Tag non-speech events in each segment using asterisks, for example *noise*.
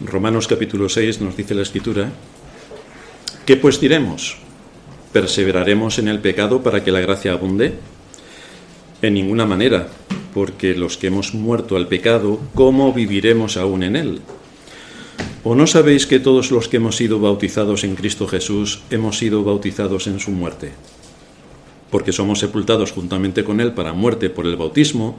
Romanos capítulo 6 nos dice la escritura, ¿qué pues diremos? ¿Perseveraremos en el pecado para que la gracia abunde? En ninguna manera, porque los que hemos muerto al pecado, ¿cómo viviremos aún en él? ¿O no sabéis que todos los que hemos sido bautizados en Cristo Jesús hemos sido bautizados en su muerte? Porque somos sepultados juntamente con Él para muerte por el bautismo,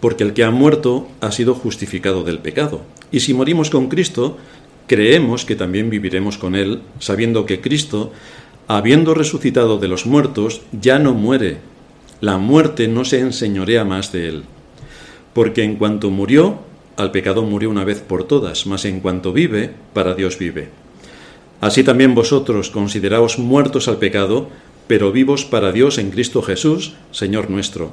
Porque el que ha muerto ha sido justificado del pecado. Y si morimos con Cristo, creemos que también viviremos con Él, sabiendo que Cristo, habiendo resucitado de los muertos, ya no muere. La muerte no se enseñorea más de Él. Porque en cuanto murió, al pecado murió una vez por todas, mas en cuanto vive, para Dios vive. Así también vosotros consideraos muertos al pecado, pero vivos para Dios en Cristo Jesús, Señor nuestro.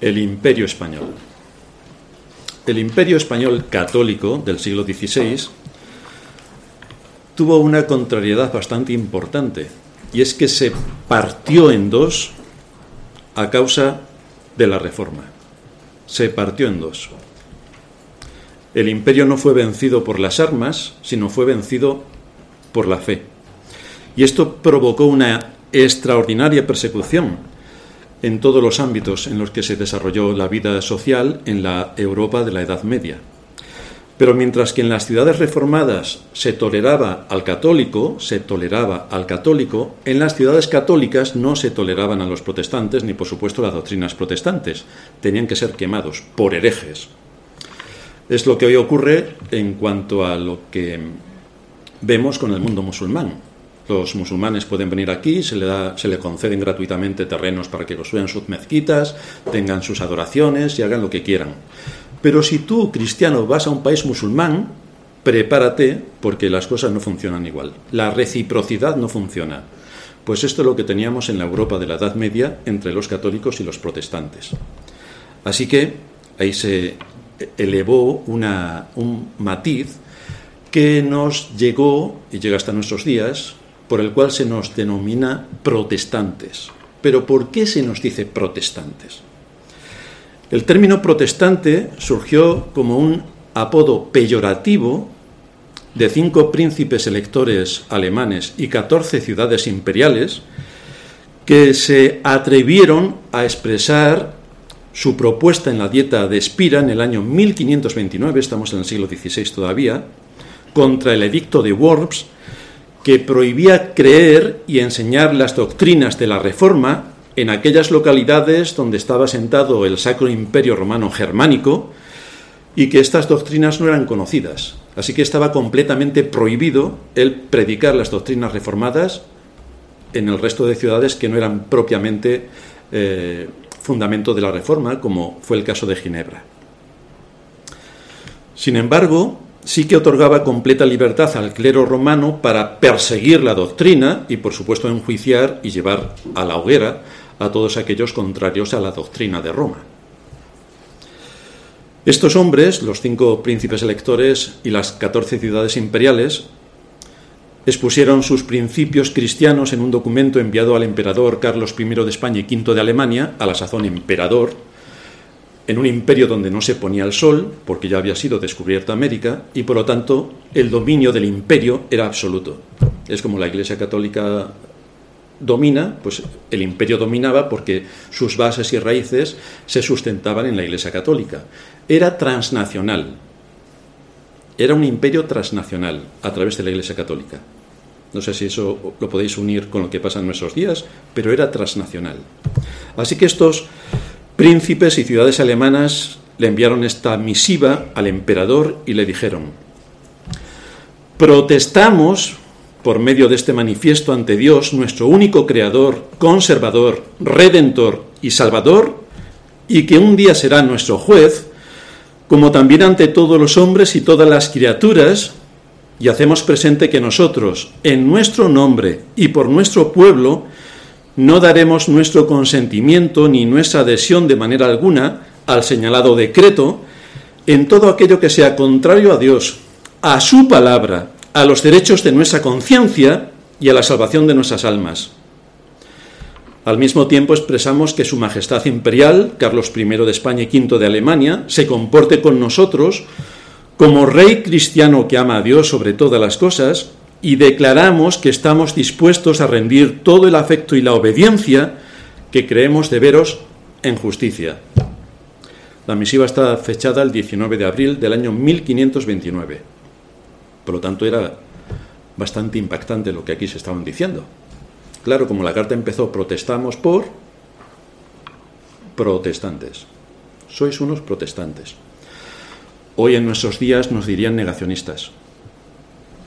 El imperio español. El imperio español católico del siglo XVI tuvo una contrariedad bastante importante, y es que se partió en dos a causa de la reforma. Se partió en dos. El imperio no fue vencido por las armas, sino fue vencido por la fe. Y esto provocó una extraordinaria persecución en todos los ámbitos en los que se desarrolló la vida social en la Europa de la Edad Media. Pero mientras que en las ciudades reformadas se toleraba al católico, se toleraba al católico, en las ciudades católicas no se toleraban a los protestantes ni por supuesto las doctrinas protestantes. Tenían que ser quemados por herejes. Es lo que hoy ocurre en cuanto a lo que vemos con el mundo musulmán. Los musulmanes pueden venir aquí, se le, da, se le conceden gratuitamente terrenos para que construyan sus mezquitas, tengan sus adoraciones y hagan lo que quieran. Pero si tú, cristiano, vas a un país musulmán, prepárate porque las cosas no funcionan igual. La reciprocidad no funciona. Pues esto es lo que teníamos en la Europa de la Edad Media entre los católicos y los protestantes. Así que ahí se elevó una, un matiz que nos llegó y llega hasta nuestros días por el cual se nos denomina protestantes. Pero ¿por qué se nos dice protestantes? El término protestante surgió como un apodo peyorativo de cinco príncipes electores alemanes y catorce ciudades imperiales que se atrevieron a expresar su propuesta en la dieta de Espira en el año 1529, estamos en el siglo XVI todavía, contra el edicto de Worms, que prohibía creer y enseñar las doctrinas de la Reforma en aquellas localidades donde estaba sentado el Sacro Imperio Romano Germánico y que estas doctrinas no eran conocidas. Así que estaba completamente prohibido el predicar las doctrinas reformadas en el resto de ciudades que no eran propiamente eh, fundamento de la Reforma, como fue el caso de Ginebra. Sin embargo, sí que otorgaba completa libertad al clero romano para perseguir la doctrina y, por supuesto, enjuiciar y llevar a la hoguera a todos aquellos contrarios a la doctrina de Roma. Estos hombres, los cinco príncipes electores y las catorce ciudades imperiales, expusieron sus principios cristianos en un documento enviado al emperador Carlos I de España y V de Alemania, a la sazón emperador, en un imperio donde no se ponía el sol, porque ya había sido descubierta América, y por lo tanto el dominio del imperio era absoluto. Es como la Iglesia Católica domina, pues el imperio dominaba porque sus bases y raíces se sustentaban en la Iglesia Católica. Era transnacional, era un imperio transnacional a través de la Iglesia Católica. No sé si eso lo podéis unir con lo que pasa en nuestros días, pero era transnacional. Así que estos príncipes y ciudades alemanas le enviaron esta misiva al emperador y le dijeron, protestamos por medio de este manifiesto ante Dios, nuestro único creador, conservador, redentor y salvador, y que un día será nuestro juez, como también ante todos los hombres y todas las criaturas, y hacemos presente que nosotros, en nuestro nombre y por nuestro pueblo, no daremos nuestro consentimiento ni nuestra adhesión de manera alguna al señalado decreto en todo aquello que sea contrario a Dios, a su palabra, a los derechos de nuestra conciencia y a la salvación de nuestras almas. Al mismo tiempo expresamos que Su Majestad Imperial, Carlos I de España y V de Alemania, se comporte con nosotros como rey cristiano que ama a Dios sobre todas las cosas y declaramos que estamos dispuestos a rendir todo el afecto y la obediencia que creemos deberos en justicia. La misiva está fechada el 19 de abril del año 1529. Por lo tanto, era bastante impactante lo que aquí se estaban diciendo. Claro, como la carta empezó, protestamos por protestantes. Sois unos protestantes. Hoy en nuestros días nos dirían negacionistas.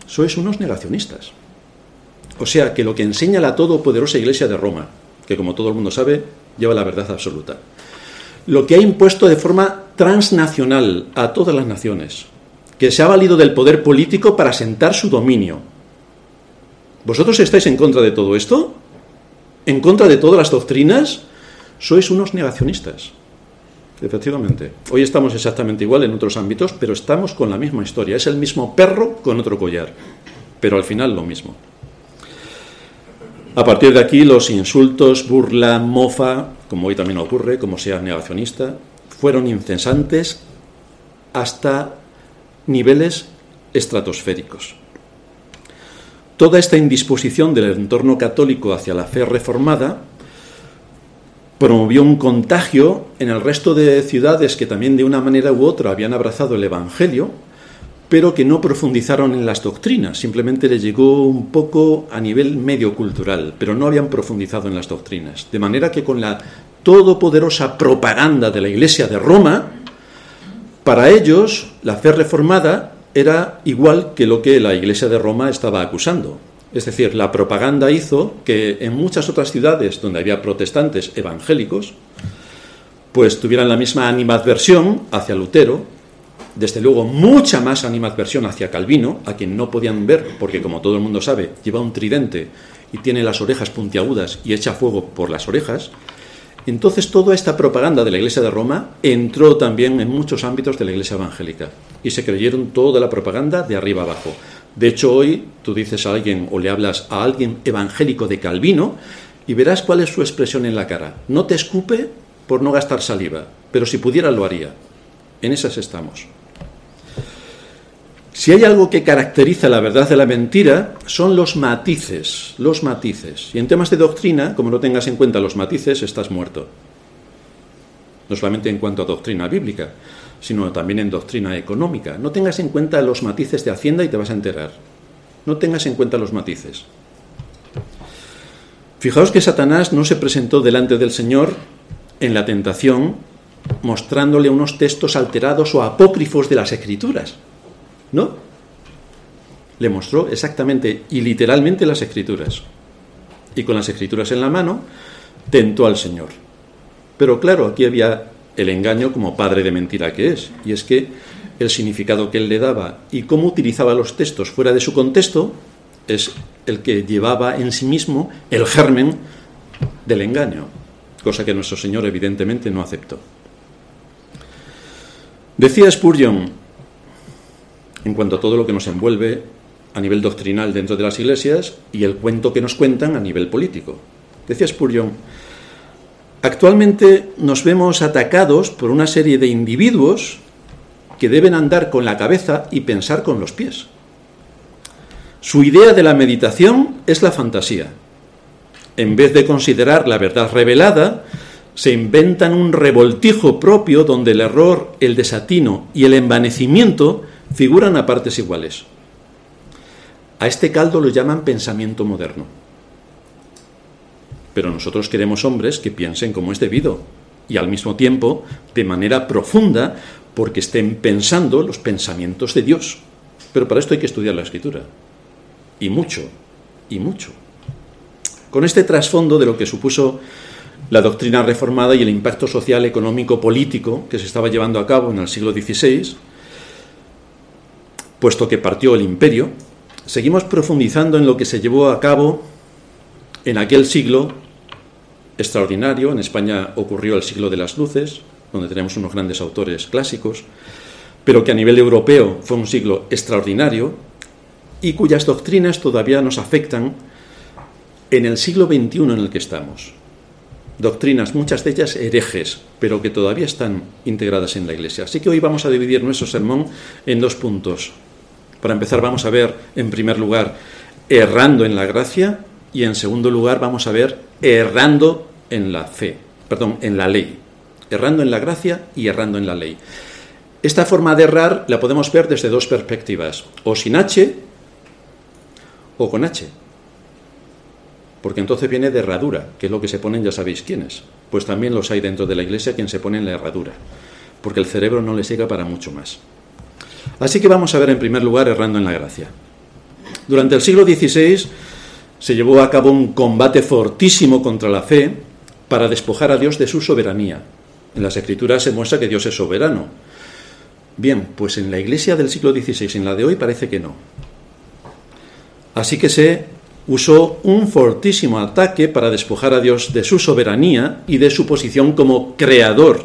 Sois unos negacionistas. O sea que lo que enseña la todopoderosa Iglesia de Roma, que como todo el mundo sabe, lleva la verdad absoluta, lo que ha impuesto de forma transnacional a todas las naciones, que se ha valido del poder político para sentar su dominio. ¿Vosotros estáis en contra de todo esto? ¿En contra de todas las doctrinas? Sois unos negacionistas. Efectivamente. Hoy estamos exactamente igual en otros ámbitos, pero estamos con la misma historia. Es el mismo perro con otro collar, pero al final lo mismo. A partir de aquí, los insultos, burla, mofa, como hoy también ocurre, como sea negacionista, fueron incesantes hasta niveles estratosféricos. Toda esta indisposición del entorno católico hacia la fe reformada promovió un contagio en el resto de ciudades que también de una manera u otra habían abrazado el Evangelio, pero que no profundizaron en las doctrinas, simplemente les llegó un poco a nivel medio cultural, pero no habían profundizado en las doctrinas. De manera que con la todopoderosa propaganda de la Iglesia de Roma, para ellos, la fe reformada era igual que lo que la Iglesia de Roma estaba acusando. Es decir, la propaganda hizo que en muchas otras ciudades donde había protestantes evangélicos, pues tuvieran la misma animadversión hacia Lutero, desde luego mucha más animadversión hacia Calvino, a quien no podían ver, porque como todo el mundo sabe, lleva un tridente y tiene las orejas puntiagudas y echa fuego por las orejas, entonces toda esta propaganda de la Iglesia de Roma entró también en muchos ámbitos de la Iglesia evangélica y se creyeron toda la propaganda de arriba abajo. De hecho, hoy tú dices a alguien o le hablas a alguien evangélico de Calvino y verás cuál es su expresión en la cara. No te escupe por no gastar saliva, pero si pudiera lo haría. En esas estamos. Si hay algo que caracteriza la verdad de la mentira, son los matices, los matices. Y en temas de doctrina, como no tengas en cuenta los matices, estás muerto. No solamente en cuanto a doctrina bíblica, sino también en doctrina económica. No tengas en cuenta los matices de Hacienda y te vas a enterar. No tengas en cuenta los matices. Fijaos que Satanás no se presentó delante del Señor en la tentación mostrándole unos textos alterados o apócrifos de las Escrituras. No. Le mostró exactamente y literalmente las escrituras. Y con las escrituras en la mano, tentó al Señor. Pero claro, aquí había el engaño como padre de mentira que es. Y es que el significado que él le daba y cómo utilizaba los textos fuera de su contexto es el que llevaba en sí mismo el germen del engaño, cosa que nuestro Señor evidentemente no aceptó. Decía Spurgeon, en cuanto a todo lo que nos envuelve a nivel doctrinal dentro de las iglesias y el cuento que nos cuentan a nivel político. Decía Spurgeon, actualmente nos vemos atacados por una serie de individuos que deben andar con la cabeza y pensar con los pies. Su idea de la meditación es la fantasía. En vez de considerar la verdad revelada, se inventan un revoltijo propio donde el error, el desatino y el envanecimiento figuran a partes iguales. A este caldo lo llaman pensamiento moderno. Pero nosotros queremos hombres que piensen como es debido y al mismo tiempo de manera profunda porque estén pensando los pensamientos de Dios. Pero para esto hay que estudiar la escritura. Y mucho, y mucho. Con este trasfondo de lo que supuso la doctrina reformada y el impacto social, económico, político que se estaba llevando a cabo en el siglo XVI, puesto que partió el imperio, seguimos profundizando en lo que se llevó a cabo en aquel siglo extraordinario. En España ocurrió el siglo de las luces, donde tenemos unos grandes autores clásicos, pero que a nivel europeo fue un siglo extraordinario y cuyas doctrinas todavía nos afectan en el siglo XXI en el que estamos. Doctrinas, muchas de ellas herejes, pero que todavía están integradas en la Iglesia. Así que hoy vamos a dividir nuestro sermón en dos puntos. Para empezar vamos a ver, en primer lugar, errando en la gracia y en segundo lugar vamos a ver errando en la fe, perdón, en la ley. Errando en la gracia y errando en la ley. Esta forma de errar la podemos ver desde dos perspectivas, o sin H o con H. Porque entonces viene de herradura, que es lo que se ponen, ya sabéis quiénes. Pues también los hay dentro de la iglesia quien se pone en la herradura, porque el cerebro no les llega para mucho más. Así que vamos a ver en primer lugar errando en la gracia. Durante el siglo XVI se llevó a cabo un combate fortísimo contra la fe para despojar a Dios de su soberanía. En las escrituras se muestra que Dios es soberano. Bien, pues en la iglesia del siglo XVI, en la de hoy, parece que no. Así que se usó un fortísimo ataque para despojar a Dios de su soberanía y de su posición como creador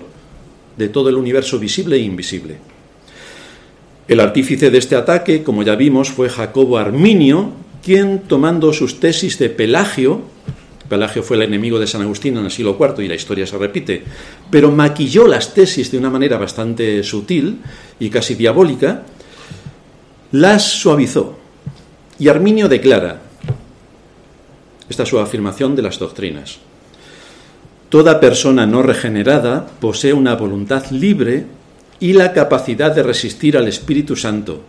de todo el universo visible e invisible. El artífice de este ataque, como ya vimos, fue Jacobo Arminio, quien tomando sus tesis de Pelagio, Pelagio fue el enemigo de San Agustín en el siglo IV y la historia se repite, pero maquilló las tesis de una manera bastante sutil y casi diabólica, las suavizó. Y Arminio declara, esta es su afirmación de las doctrinas, toda persona no regenerada posee una voluntad libre y la capacidad de resistir al Espíritu Santo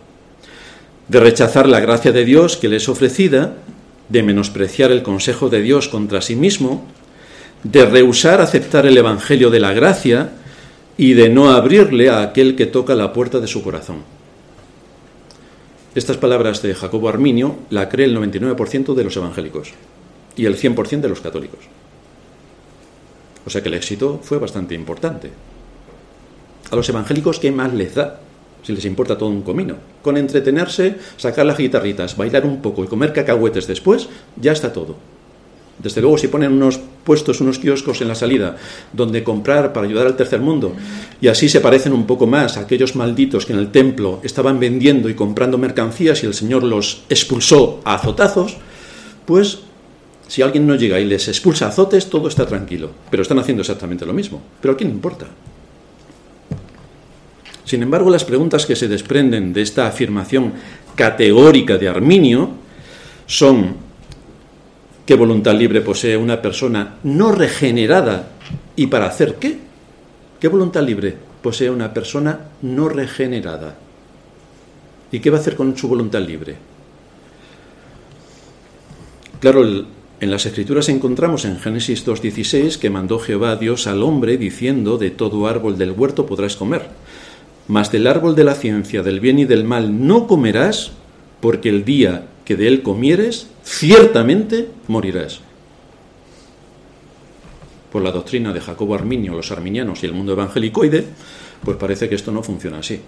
de rechazar la gracia de Dios que le es ofrecida, de menospreciar el consejo de Dios contra sí mismo, de rehusar aceptar el Evangelio de la gracia y de no abrirle a aquel que toca la puerta de su corazón. Estas palabras de Jacobo Arminio la cree el 99% de los evangélicos y el 100% de los católicos. O sea que el éxito fue bastante importante. A los evangélicos, ¿qué más les da si les importa todo un comino. Con entretenerse, sacar las guitarritas, bailar un poco y comer cacahuetes después, ya está todo. Desde luego, si ponen unos puestos, unos kioscos en la salida, donde comprar para ayudar al tercer mundo, y así se parecen un poco más a aquellos malditos que en el templo estaban vendiendo y comprando mercancías y el Señor los expulsó a azotazos, pues si alguien no llega y les expulsa a azotes, todo está tranquilo. Pero están haciendo exactamente lo mismo. Pero ¿a quién importa? Sin embargo, las preguntas que se desprenden de esta afirmación categórica de Arminio son ¿qué voluntad libre posee una persona no regenerada y para hacer qué? ¿Qué voluntad libre posee una persona no regenerada? ¿Y qué va a hacer con su voluntad libre? Claro, en las escrituras encontramos en Génesis 2.16 que mandó Jehová a Dios al hombre diciendo, de todo árbol del huerto podrás comer mas del árbol de la ciencia del bien y del mal no comerás, porque el día que de él comieres, ciertamente morirás. Por la doctrina de Jacobo Arminio, los arminianos y el mundo evangelicoide, pues parece que esto no funciona así.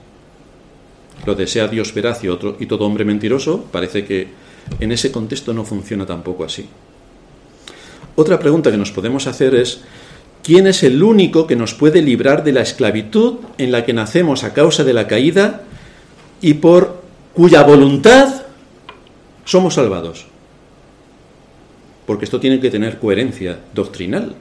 Lo desea Dios veraz y, otro, y todo hombre mentiroso, parece que en ese contexto no funciona tampoco así. Otra pregunta que nos podemos hacer es ¿Quién es el único que nos puede librar de la esclavitud en la que nacemos a causa de la caída y por cuya voluntad somos salvados? Porque esto tiene que tener coherencia doctrinal.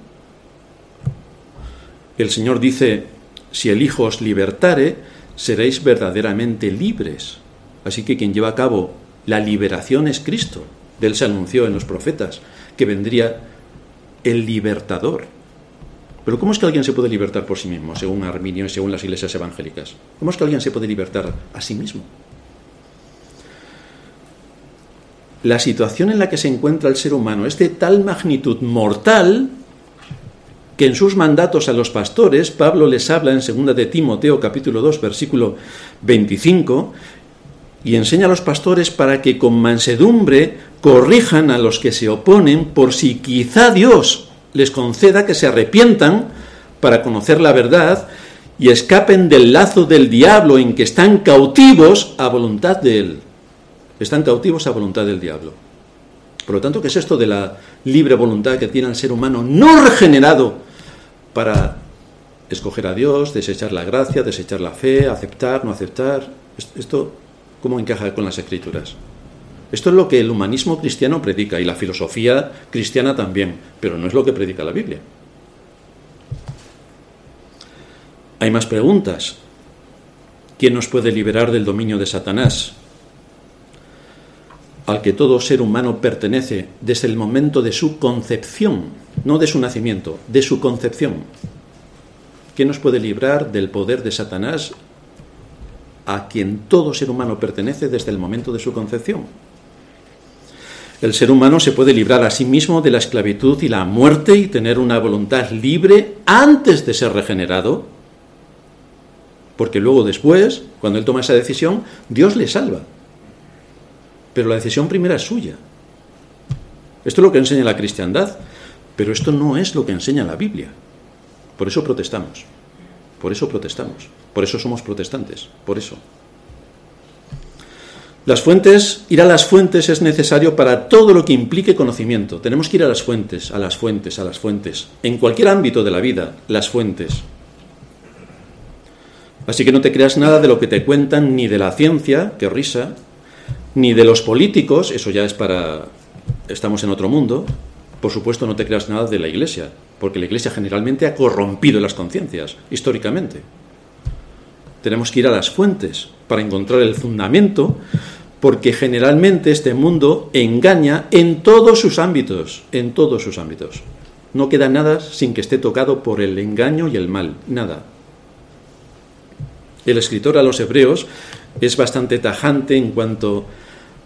El Señor dice, si el Hijo os libertare, seréis verdaderamente libres. Así que quien lleva a cabo la liberación es Cristo. De él se anunció en los profetas que vendría el libertador. Pero ¿cómo es que alguien se puede libertar por sí mismo, según Arminio y según las iglesias evangélicas? ¿Cómo es que alguien se puede libertar a sí mismo? la situación en la que se encuentra el ser humano es de tal magnitud mortal que en sus mandatos a los pastores, Pablo les habla en 2 de Timoteo capítulo 2 versículo 25 y enseña a los pastores para que con mansedumbre corrijan a los que se oponen por si quizá Dios les conceda que se arrepientan para conocer la verdad y escapen del lazo del diablo en que están cautivos a voluntad de él están cautivos a voluntad del diablo. Por lo tanto, ¿qué es esto de la libre voluntad que tiene el ser humano no regenerado para escoger a Dios, desechar la gracia, desechar la fe, aceptar, no aceptar? ¿Esto cómo encaja con las escrituras? Esto es lo que el humanismo cristiano predica y la filosofía cristiana también, pero no es lo que predica la Biblia. Hay más preguntas. ¿Quién nos puede liberar del dominio de Satanás? al que todo ser humano pertenece desde el momento de su concepción, no de su nacimiento, de su concepción. ¿Quién nos puede librar del poder de Satanás a quien todo ser humano pertenece desde el momento de su concepción? El ser humano se puede librar a sí mismo de la esclavitud y la muerte y tener una voluntad libre antes de ser regenerado, porque luego después, cuando él toma esa decisión, Dios le salva pero la decisión primera es suya. Esto es lo que enseña la cristiandad, pero esto no es lo que enseña la Biblia. Por eso protestamos, por eso protestamos, por eso somos protestantes, por eso. Las fuentes, ir a las fuentes es necesario para todo lo que implique conocimiento. Tenemos que ir a las fuentes, a las fuentes, a las fuentes. En cualquier ámbito de la vida, las fuentes. Así que no te creas nada de lo que te cuentan ni de la ciencia, que risa, ni de los políticos, eso ya es para... estamos en otro mundo, por supuesto no te creas nada de la Iglesia, porque la Iglesia generalmente ha corrompido las conciencias, históricamente. Tenemos que ir a las fuentes para encontrar el fundamento, porque generalmente este mundo engaña en todos sus ámbitos, en todos sus ámbitos. No queda nada sin que esté tocado por el engaño y el mal, nada. El escritor a los hebreos es bastante tajante en cuanto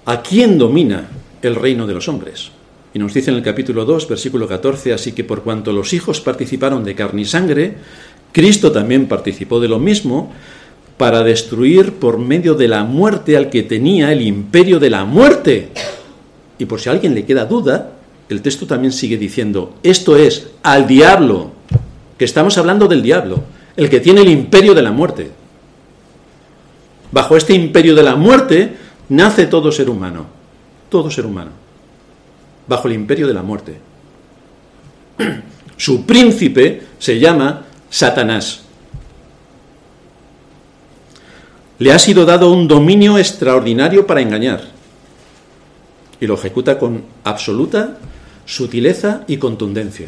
a quién domina el reino de los hombres. Y nos dice en el capítulo 2, versículo 14, así que por cuanto los hijos participaron de carne y sangre, Cristo también participó de lo mismo para destruir por medio de la muerte al que tenía el imperio de la muerte. Y por si a alguien le queda duda, el texto también sigue diciendo, esto es al diablo, que estamos hablando del diablo, el que tiene el imperio de la muerte. Bajo este imperio de la muerte nace todo ser humano, todo ser humano, bajo el imperio de la muerte. *clears throat* Su príncipe se llama Satanás. Le ha sido dado un dominio extraordinario para engañar y lo ejecuta con absoluta sutileza y contundencia.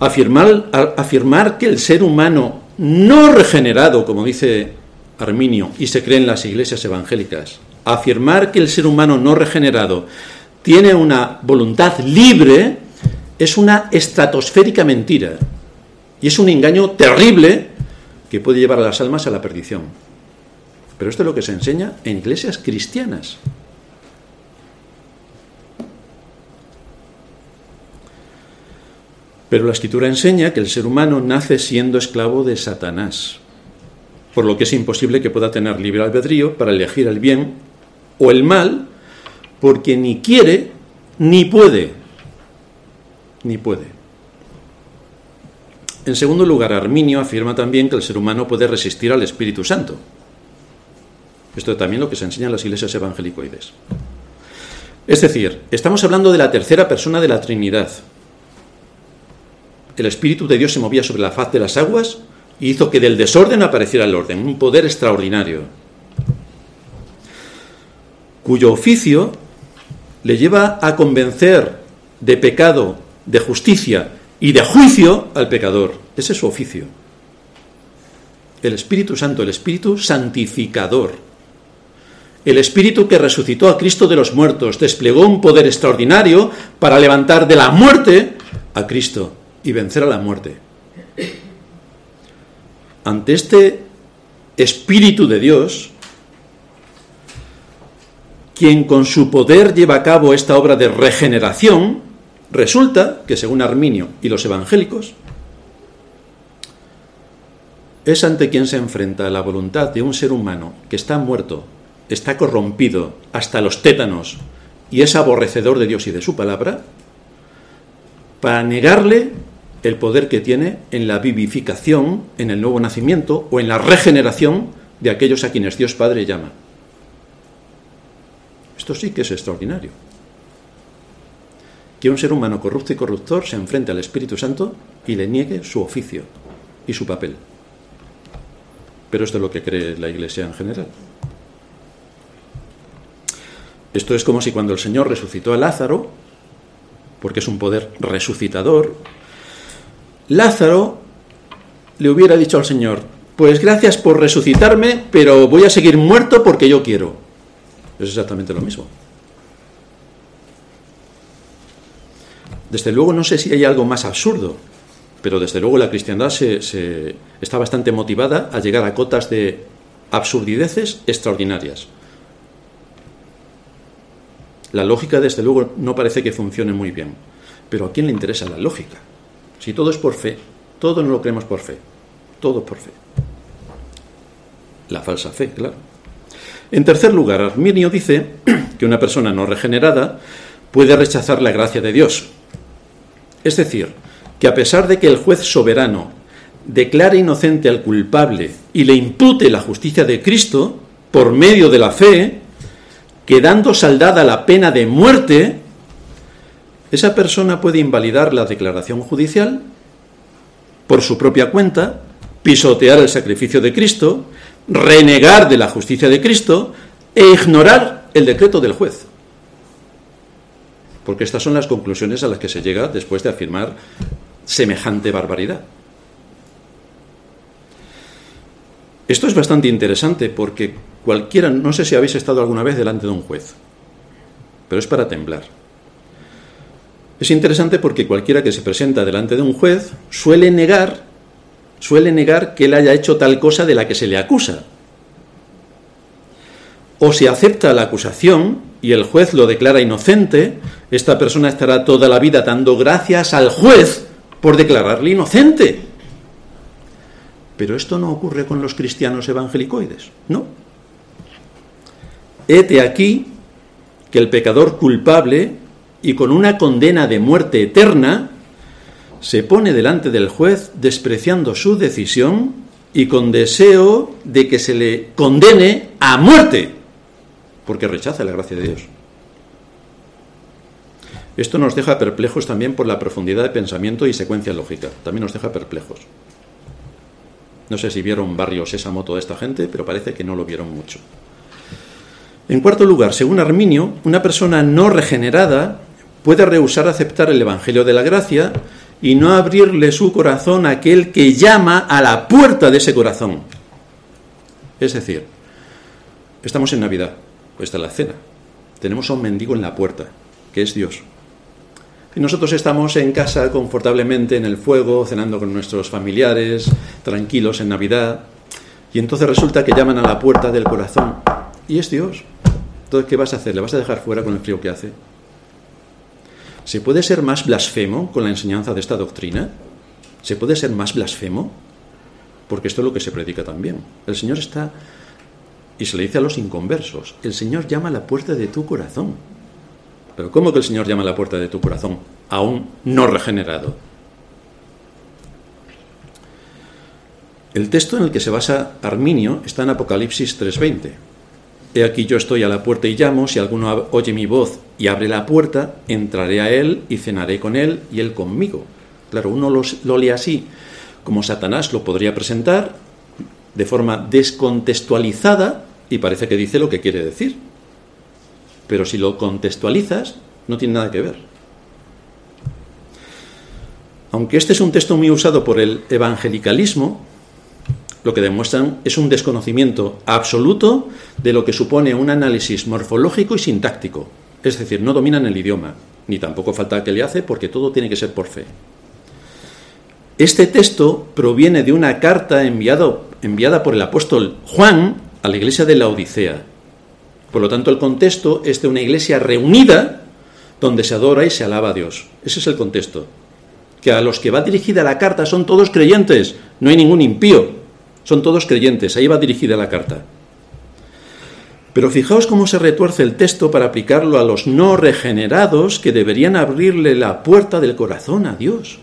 Afirmar, afirmar que el ser humano no regenerado, como dice Arminio, y se cree en las iglesias evangélicas, afirmar que el ser humano no regenerado tiene una voluntad libre es una estratosférica mentira y es un engaño terrible que puede llevar a las almas a la perdición. Pero esto es lo que se enseña en iglesias cristianas. Pero la escritura enseña que el ser humano nace siendo esclavo de Satanás, por lo que es imposible que pueda tener libre albedrío para elegir el bien o el mal, porque ni quiere ni puede, ni puede. En segundo lugar, Arminio afirma también que el ser humano puede resistir al Espíritu Santo. Esto es también lo que se enseña en las iglesias evangelicoides. Es decir, estamos hablando de la tercera persona de la Trinidad, el Espíritu de Dios se movía sobre la faz de las aguas y hizo que del desorden apareciera el orden, un poder extraordinario, cuyo oficio le lleva a convencer de pecado, de justicia y de juicio al pecador. Ese es su oficio. El Espíritu Santo, el Espíritu santificador. El Espíritu que resucitó a Cristo de los muertos desplegó un poder extraordinario para levantar de la muerte a Cristo y vencer a la muerte. Ante este Espíritu de Dios, quien con su poder lleva a cabo esta obra de regeneración, resulta que según Arminio y los evangélicos, es ante quien se enfrenta la voluntad de un ser humano que está muerto, está corrompido hasta los tétanos y es aborrecedor de Dios y de su palabra, para negarle el poder que tiene en la vivificación, en el nuevo nacimiento o en la regeneración de aquellos a quienes Dios Padre llama. Esto sí que es extraordinario. Que un ser humano corrupto y corruptor se enfrente al Espíritu Santo y le niegue su oficio y su papel. Pero esto es lo que cree la Iglesia en general. Esto es como si cuando el Señor resucitó a Lázaro, porque es un poder resucitador, Lázaro le hubiera dicho al Señor, pues gracias por resucitarme, pero voy a seguir muerto porque yo quiero. Es exactamente lo mismo. Desde luego no sé si hay algo más absurdo, pero desde luego la cristiandad se, está bastante motivada a llegar a cotas de absurdideces extraordinarias. La lógica, desde luego, no parece que funcione muy bien. Pero ¿a quién le interesa la lógica? Si todo es por fe, todo no lo creemos por fe. Todo por fe. La falsa fe, claro. En tercer lugar, Arminio dice *clears throat* que una persona no regenerada puede rechazar la gracia de Dios. Es decir, que a pesar de que el juez soberano declare inocente al culpable y le impute la justicia de Cristo por medio de la fe, quedando saldada la pena de muerte, esa persona puede invalidar la declaración judicial por su propia cuenta, pisotear el sacrificio de Cristo, renegar de la justicia de Cristo e ignorar el decreto del juez. Porque estas son las conclusiones a las que se llega después de afirmar semejante barbaridad. Esto es bastante interesante porque cualquiera, no sé si habéis estado alguna vez delante de un juez, pero es para temblar. Es interesante porque cualquiera que se presenta delante de un juez suele negar, suele negar que él haya hecho tal cosa de la que se le acusa. O si acepta la acusación y el juez lo declara inocente, esta persona estará toda la vida dando gracias al juez por declararle inocente. Pero esto no ocurre con los cristianos evangelicoides, ¿no? Hete aquí que el pecador culpable y con una condena de muerte eterna se pone delante del juez despreciando su decisión y con deseo de que se le condene a muerte, porque rechaza la gracia de Dios. Esto nos deja perplejos también por la profundidad de pensamiento y secuencia lógica. También nos deja perplejos. No sé si vieron Barrio Sésamo toda esta gente, pero parece que no lo vieron mucho. En cuarto lugar, según Arminio, una persona no regenerada puede rehusar aceptar el Evangelio de la Gracia y no abrirle su corazón a aquel que llama a la puerta de ese corazón. Es decir, estamos en Navidad, pues está la cena. Tenemos a un mendigo en la puerta, que es Dios. Y nosotros estamos en casa confortablemente en el fuego, cenando con nuestros familiares, tranquilos en Navidad. Y entonces resulta que llaman a la puerta del corazón. Y es Dios. Entonces, ¿qué vas a hacer? ¿Le vas a dejar fuera con el frío que hace? ¿Se puede ser más blasfemo con la enseñanza de esta doctrina? ¿Se puede ser más blasfemo? Porque esto es lo que se predica también. El Señor está, y se le dice a los inconversos, el Señor llama a la puerta de tu corazón. Pero ¿cómo que el Señor llama a la puerta de tu corazón? Aún no regenerado. El texto en el que se basa Arminio está en Apocalipsis 3:20. He aquí yo estoy a la puerta y llamo, si alguno oye mi voz y abre la puerta, entraré a él y cenaré con él y él conmigo. Claro, uno lo, lee así, como Satanás lo podría presentar, de forma descontextualizada, y parece que dice lo que quiere decir. Pero si lo contextualizas, no tiene nada que ver. Aunque este es un texto muy usado por el evangelicalismo, lo que demuestran es un desconocimiento absoluto de lo que supone un análisis morfológico y sintáctico. Es decir, no dominan el idioma, ni tampoco falta que le hace, porque todo tiene que ser por fe. Este texto proviene de una carta enviada por el apóstol Juan a la iglesia de la Odisea Por lo tanto, el contexto es de una iglesia reunida donde se adora y se alaba a Dios. Ese es el contexto. Que a los que va dirigida la carta son todos creyentes, no hay ningún impío, son todos creyentes, ahí va dirigida la carta. Pero fijaos cómo se retuerce el texto para aplicarlo a los no regenerados que deberían abrirle la puerta del corazón a Dios.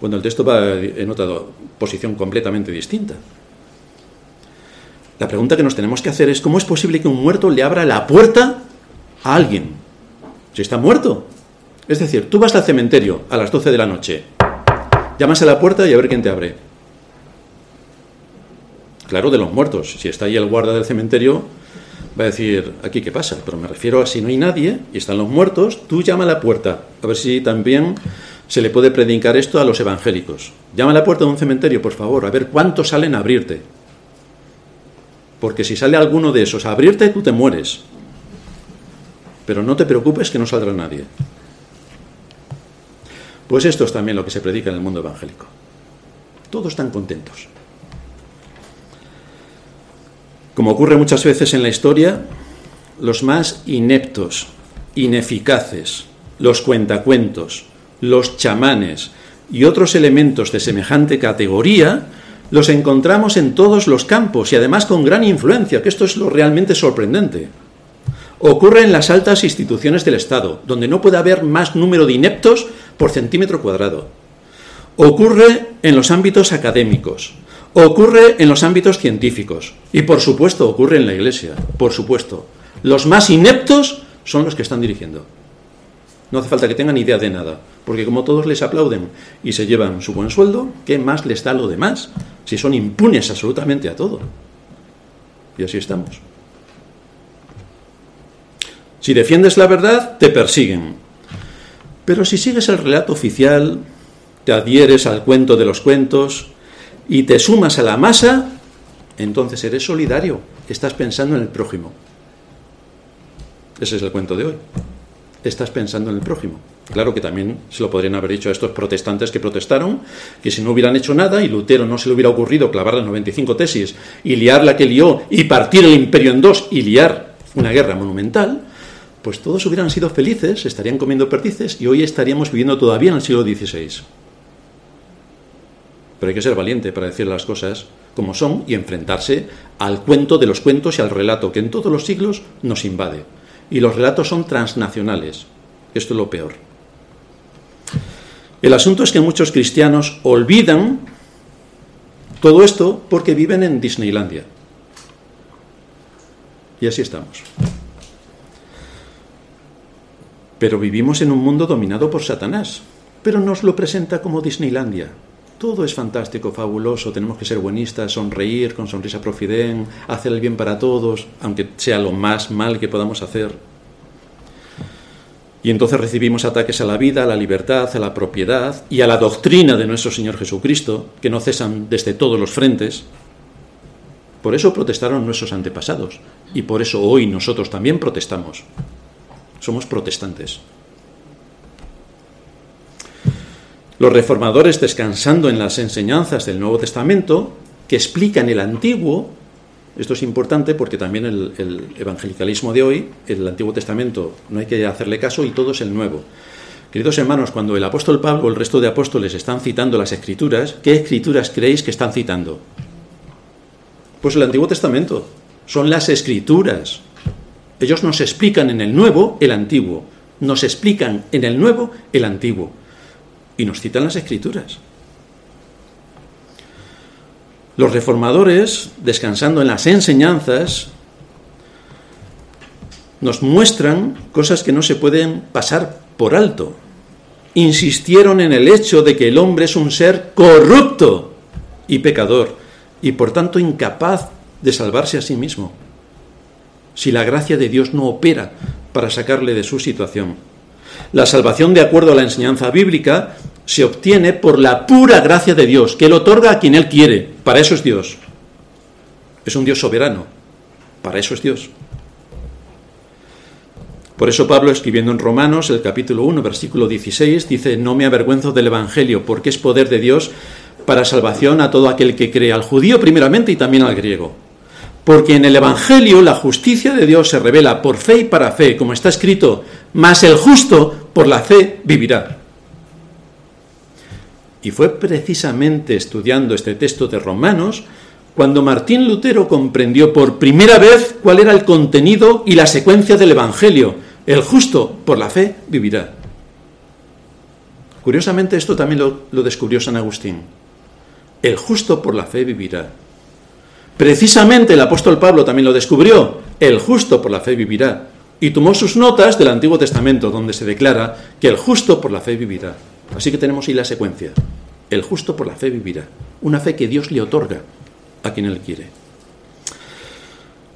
Cuando el texto va en otra posición completamente distinta. La pregunta que nos tenemos que hacer es cómo es posible que un muerto le abra la puerta a alguien si está muerto. Es decir, tú vas al cementerio a las 12 de la noche, llamas a la puerta y a ver quién te abre. Claro, de los muertos. Si está ahí el guarda del cementerio, va a decir, aquí qué pasa, pero me refiero a si no hay nadie y están los muertos, tú llama a la puerta, a ver si también se le puede predicar esto a los evangélicos. Llama a la puerta de un cementerio, por favor, a ver cuántos salen a abrirte. Porque si sale alguno de esos a abrirte, tú te mueres. Pero no te preocupes que no saldrá nadie. Pues esto es también lo que se predica en el mundo evangélico. Todos están contentos. Como ocurre muchas veces en la historia, los más ineptos, ineficaces, los cuentacuentos, los chamanes y otros elementos de semejante categoría, los encontramos en todos los campos y además con gran influencia, que esto es lo realmente sorprendente. Ocurre en las altas instituciones del Estado, donde no puede haber más número de ineptos por centímetro cuadrado. Ocurre en los ámbitos académicos, Ocurre en los ámbitos científicos y por supuesto ocurre en la Iglesia, por supuesto. Los más ineptos son los que están dirigiendo. No hace falta que tengan idea de nada, porque como todos les aplauden y se llevan su buen sueldo, ¿qué más les da lo demás? Si son impunes absolutamente a todo. Y así estamos. Si defiendes la verdad, te persiguen. Pero si sigues el relato oficial, te adhieres al cuento de los cuentos, y te sumas a la masa, entonces eres solidario, estás pensando en el prójimo. Ese es el cuento de hoy. Estás pensando en el prójimo. Claro que también se lo podrían haber dicho a estos protestantes que protestaron, que si no hubieran hecho nada y Lutero no se le hubiera ocurrido clavar las 95 tesis y liar la que lió y partir el imperio en dos y liar una guerra monumental, pues todos hubieran sido felices, estarían comiendo perdices y hoy estaríamos viviendo todavía en el siglo XVI. Pero hay que ser valiente para decir las cosas como son y enfrentarse al cuento de los cuentos y al relato que en todos los siglos nos invade. Y los relatos son transnacionales. Esto es lo peor. El asunto es que muchos cristianos olvidan todo esto porque viven en Disneylandia. Y así estamos. Pero vivimos en un mundo dominado por Satanás, pero nos lo presenta como Disneylandia. Todo es fantástico, fabuloso, tenemos que ser buenistas, sonreír con sonrisa profiden, hacer el bien para todos, aunque sea lo más mal que podamos hacer. Y entonces recibimos ataques a la vida, a la libertad, a la propiedad y a la doctrina de nuestro Señor Jesucristo, que no cesan desde todos los frentes. Por eso protestaron nuestros antepasados y por eso hoy nosotros también protestamos. Somos protestantes. Los reformadores, descansando en las enseñanzas del Nuevo Testamento, que explican el Antiguo, esto es importante porque también el, evangelicalismo de hoy, el Antiguo Testamento, no hay que hacerle caso y todo es el Nuevo. Queridos hermanos, cuando el apóstol Pablo o el resto de apóstoles están citando las escrituras, ¿qué escrituras creéis que están citando? Pues el Antiguo Testamento. Son las escrituras. Ellos nos explican en el Nuevo el Antiguo. Nos explican en el Nuevo el Antiguo y nos citan las escrituras. Los reformadores, descansando en las enseñanzas, nos muestran cosas que no se pueden pasar por alto. Insistieron en el hecho de que el hombre es un ser corrupto y pecador y por tanto incapaz de salvarse a sí mismo, si la gracia de Dios no opera para sacarle de su situación. La salvación, de acuerdo a la enseñanza bíblica, se obtiene por la pura gracia de Dios, que Él otorga a quien Él quiere. Para eso es Dios. Es un Dios soberano. Para eso es Dios. Por eso Pablo, escribiendo en Romanos, el capítulo 1, versículo 16, dice, no me avergüenzo del Evangelio, porque es poder de Dios para salvación a todo aquel que cree, al judío primeramente y también al griego. Porque en el Evangelio la justicia de Dios se revela por fe y para fe, como está escrito, mas el justo por la fe vivirá. Y fue precisamente estudiando este texto de Romanos cuando Martín Lutero comprendió por primera vez cuál era el contenido y la secuencia del Evangelio. El justo por la fe vivirá. Curiosamente esto también lo, lo descubrió San Agustín. El justo por la fe vivirá. Precisamente el apóstol Pablo también lo descubrió. El justo por la fe vivirá. Y tomó sus notas del Antiguo Testamento, donde se declara que el justo por la fe vivirá. Así que tenemos ahí la secuencia. El justo por la fe vivirá. Una fe que Dios le otorga a quien él quiere.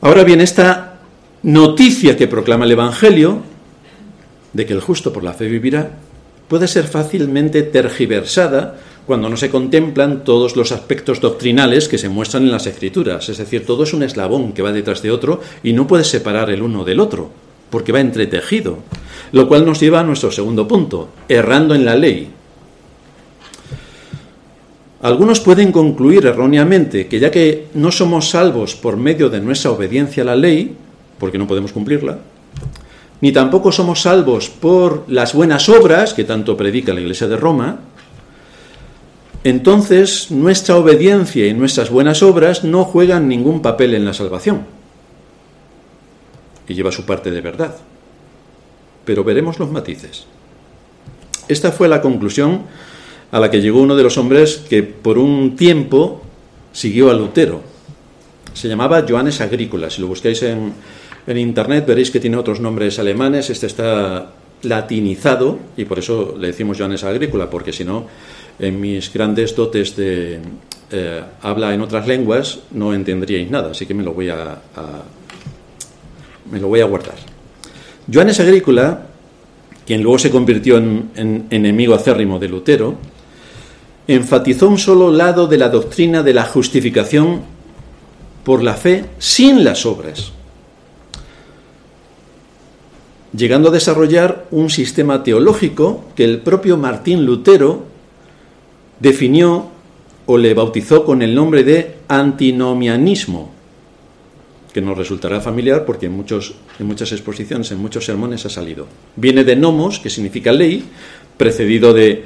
Ahora bien, esta noticia que proclama el Evangelio, de que el justo por la fe vivirá, puede ser fácilmente tergiversada cuando no se contemplan todos los aspectos doctrinales que se muestran en las escrituras. Es decir, todo es un eslabón que va detrás de otro y no puede separar el uno del otro, porque va entretejido. Lo cual nos lleva a nuestro segundo punto, errando en la ley. Algunos pueden concluir erróneamente que ya que no somos salvos por medio de nuestra obediencia a la ley, porque no podemos cumplirla, ni tampoco somos salvos por las buenas obras que tanto predica la Iglesia de Roma, entonces nuestra obediencia y nuestras buenas obras no juegan ningún papel en la salvación, que lleva su parte de verdad. Pero veremos los matices. Esta fue la conclusión a la que llegó uno de los hombres que por un tiempo siguió a Lutero. Se llamaba Johannes Agrícola. Si lo buscáis en, internet veréis que tiene otros nombres alemanes. Este está latinizado y por eso le decimos Johannes Agrícola, porque si no, en mis grandes dotes de eh, habla en otras lenguas no entenderíais nada, así que me lo voy a, me lo voy a guardar. Johannes Agrícola, quien luego se convirtió en enemigo acérrimo de Lutero, enfatizó un solo lado de la doctrina de la justificación por la fe sin las obras, llegando a desarrollar un sistema teológico que el propio Martín Lutero definió o le bautizó con el nombre de antinomianismo, que nos resultará familiar porque en, muchos, en muchas exposiciones, en muchos sermones ha salido. Viene de nomos, que significa ley, precedido de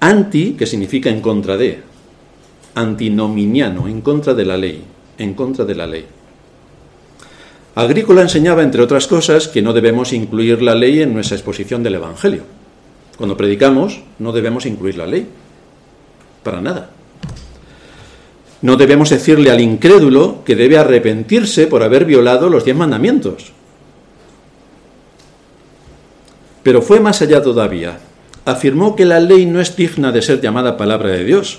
Anti, que significa en contra de, antinominiano, en contra de la ley, en contra de la ley. Agrícola enseñaba, entre otras cosas, que no debemos incluir la ley en nuestra exposición del Evangelio. Cuando predicamos, no debemos incluir la ley, para nada. No debemos decirle al incrédulo que debe arrepentirse por haber violado los diez mandamientos. Pero fue más allá todavía afirmó que la ley no es digna de ser llamada palabra de Dios,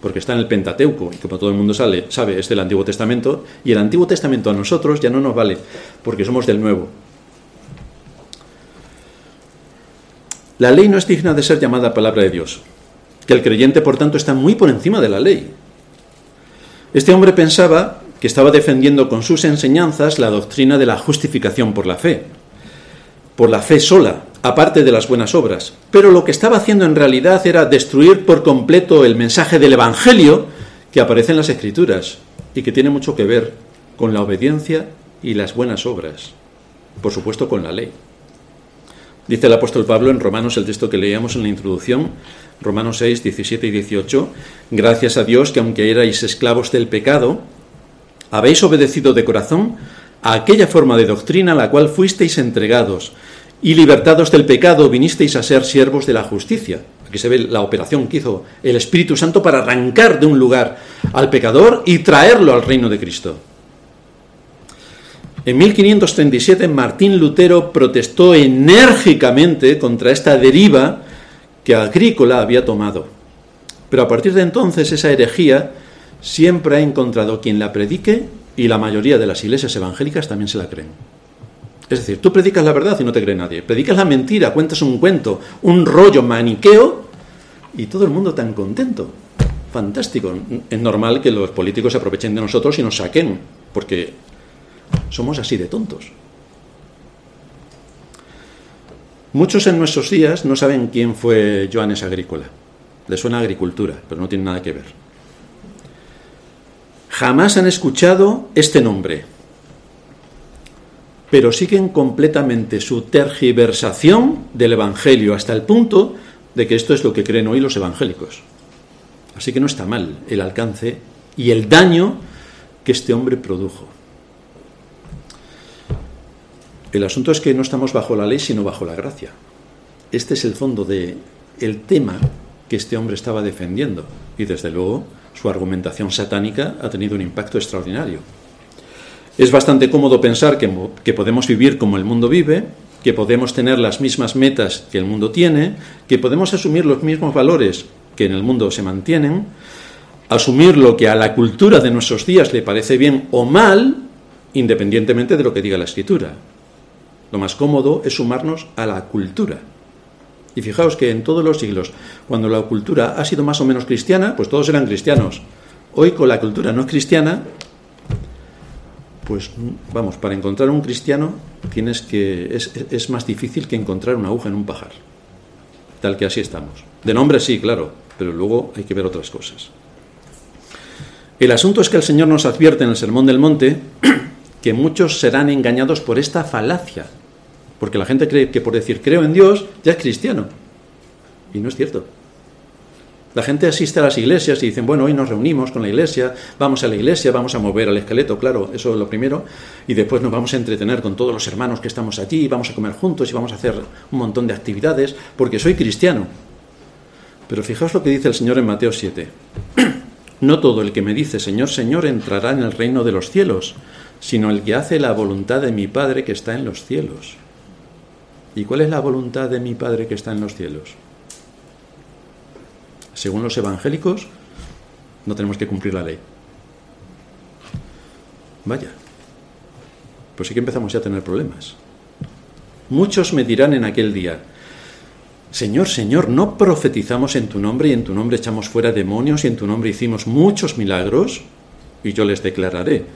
porque está en el Pentateuco, y como todo el mundo sabe, es del Antiguo Testamento, y el Antiguo Testamento a nosotros ya no nos vale, porque somos del Nuevo. La ley no es digna de ser llamada palabra de Dios, que el creyente, por tanto, está muy por encima de la ley. Este hombre pensaba que estaba defendiendo con sus enseñanzas la doctrina de la justificación por la fe, por la fe sola, aparte de las buenas obras. Pero lo que estaba haciendo en realidad era destruir por completo el mensaje del Evangelio que aparece en las Escrituras y que tiene mucho que ver con la obediencia y las buenas obras, por supuesto con la ley. Dice el apóstol Pablo en Romanos, el texto que leíamos en la introducción, Romanos 6, 17 y 18, gracias a Dios que aunque erais esclavos del pecado, habéis obedecido de corazón a aquella forma de doctrina a la cual fuisteis entregados, y libertados del pecado vinisteis a ser siervos de la justicia. Aquí se ve la operación que hizo el Espíritu Santo para arrancar de un lugar al pecador y traerlo al reino de Cristo. En 1537 Martín Lutero protestó enérgicamente contra esta deriva que Agrícola había tomado. Pero a partir de entonces esa herejía siempre ha encontrado quien la predique y la mayoría de las iglesias evangélicas también se la creen. Es decir, tú predicas la verdad y no te cree nadie. Predicas la mentira, cuentas un cuento, un rollo maniqueo y todo el mundo tan contento. Fantástico. Es normal que los políticos se aprovechen de nosotros y nos saquen, porque somos así de tontos. Muchos en nuestros días no saben quién fue Joanes Agrícola. Le suena agricultura, pero no tiene nada que ver. jamás han escuchado este nombre, pero siguen completamente su tergiversación del Evangelio hasta el punto de que esto es lo que creen hoy los evangélicos. Así que no está mal el alcance y el daño que este hombre produjo. El asunto es que no estamos bajo la ley, sino bajo la gracia. Este es el fondo del el tema que este hombre estaba defendiendo. Y desde luego su argumentación satánica ha tenido un impacto extraordinario. Es bastante cómodo pensar que, que, podemos vivir como el mundo vive, que podemos tener las mismas metas que el mundo tiene, que podemos asumir los mismos valores que en el mundo se mantienen, asumir lo que a la cultura de nuestros días le parece bien o mal, independientemente de lo que diga la escritura. Lo más cómodo es sumarnos a la cultura. Y fijaos que en todos los siglos, cuando la cultura ha sido más o menos cristiana, pues todos eran cristianos. Hoy con la cultura no cristiana, pues vamos, para encontrar un cristiano tienes que es, es, más difícil que encontrar una aguja en un pajar. Tal que así estamos. De nombre sí, claro, pero luego hay que ver otras cosas. El asunto es que el Señor nos advierte en el Sermón del Monte *clears throat* que muchos serán engañados por esta falacia porque la gente cree que por decir creo en Dios ya es cristiano. Y no es cierto. La gente asiste a las iglesias y dicen, bueno, hoy nos reunimos con la iglesia, vamos a la iglesia, vamos a mover al esqueleto, claro, eso es lo primero, y después nos vamos a entretener con todos los hermanos que estamos allí, vamos a comer juntos y vamos a hacer un montón de actividades, porque soy cristiano. Pero fijaos lo que dice el Señor en Mateo 7. *clears throat* No todo el que me dice Señor, Señor entrará en el reino de los cielos, sino el que hace la voluntad de mi Padre que está en los cielos. ¿Y cuál es la voluntad de mi Padre que está en los cielos? Según los evangélicos, no tenemos que cumplir la ley. Vaya, pues sí que empezamos ya a tener problemas. Muchos me dirán en aquel día, Señor, Señor, ¿no profetizamos en tu nombre y en tu nombre echamos fuera demonios y en tu nombre hicimos muchos milagros? Y yo les declararé,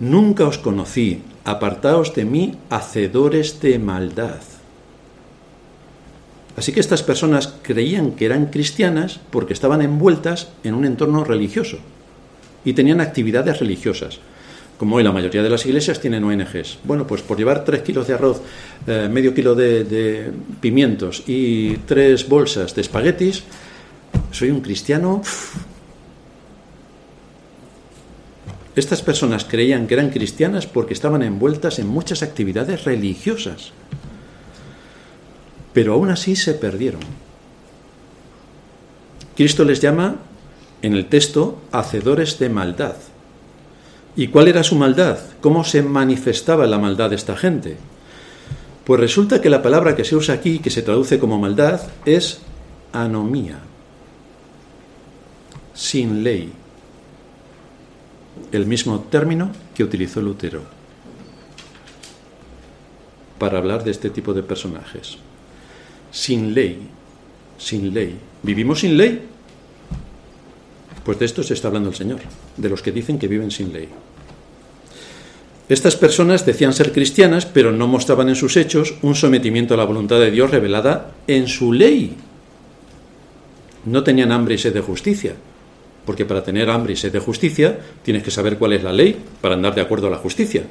nunca os conocí, apartaos de mí, hacedores de maldad. Así que estas personas creían que eran cristianas porque estaban envueltas en un entorno religioso y tenían actividades religiosas. Como hoy la mayoría de las iglesias tienen ONGs. Bueno, pues por llevar tres kilos de arroz, eh, medio kilo de, de, pimientos y tres bolsas de espaguetis, soy un cristiano. Estas personas creían que eran cristianas porque estaban envueltas en muchas actividades religiosas pero aún así se perdieron. Cristo les llama en el texto hacedores de maldad. ¿Y cuál era su maldad? ¿Cómo se manifestaba la maldad de esta gente? Pues resulta que la palabra que se usa aquí, que se traduce como maldad, es anomía, sin ley. El mismo término que utilizó Lutero para hablar de este tipo de personajes sin ley, sin ley. ¿Vivimos sin ley? Pues de esto se está hablando el Señor, de los que dicen que viven sin ley. Estas personas decían ser cristianas, pero no mostraban en sus hechos un sometimiento a la voluntad de Dios revelada en su ley. No tenían hambre y sed de justicia, porque para tener hambre y sed de justicia tienes que saber cuál es la ley para andar de acuerdo a la justicia.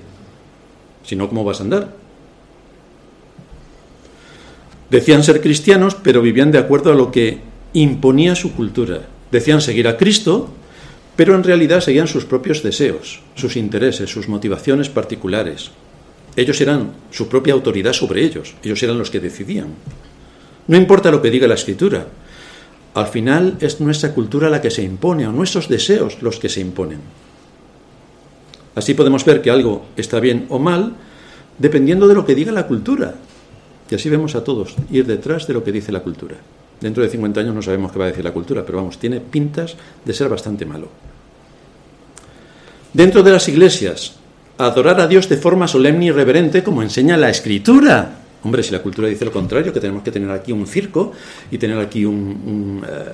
Si no, ¿cómo vas a andar? Decían ser cristianos, pero vivían de acuerdo a lo que imponía su cultura. Decían seguir a Cristo, pero en realidad seguían sus propios deseos, sus intereses, sus motivaciones particulares. Ellos eran su propia autoridad sobre ellos, ellos eran los que decidían. No importa lo que diga la escritura, al final es nuestra cultura la que se impone, o nuestros deseos los que se imponen. Así podemos ver que algo está bien o mal dependiendo de lo que diga la cultura, y así vemos a todos ir detrás de lo que dice la cultura. Dentro de 50 años no sabemos qué va a decir la cultura, pero vamos, tiene pintas de ser bastante malo. Dentro de las iglesias, adorar a Dios de forma solemne y reverente, como enseña la escritura. Hombre, si la cultura dice lo contrario, que tenemos que tener aquí un circo y tener aquí un, eh,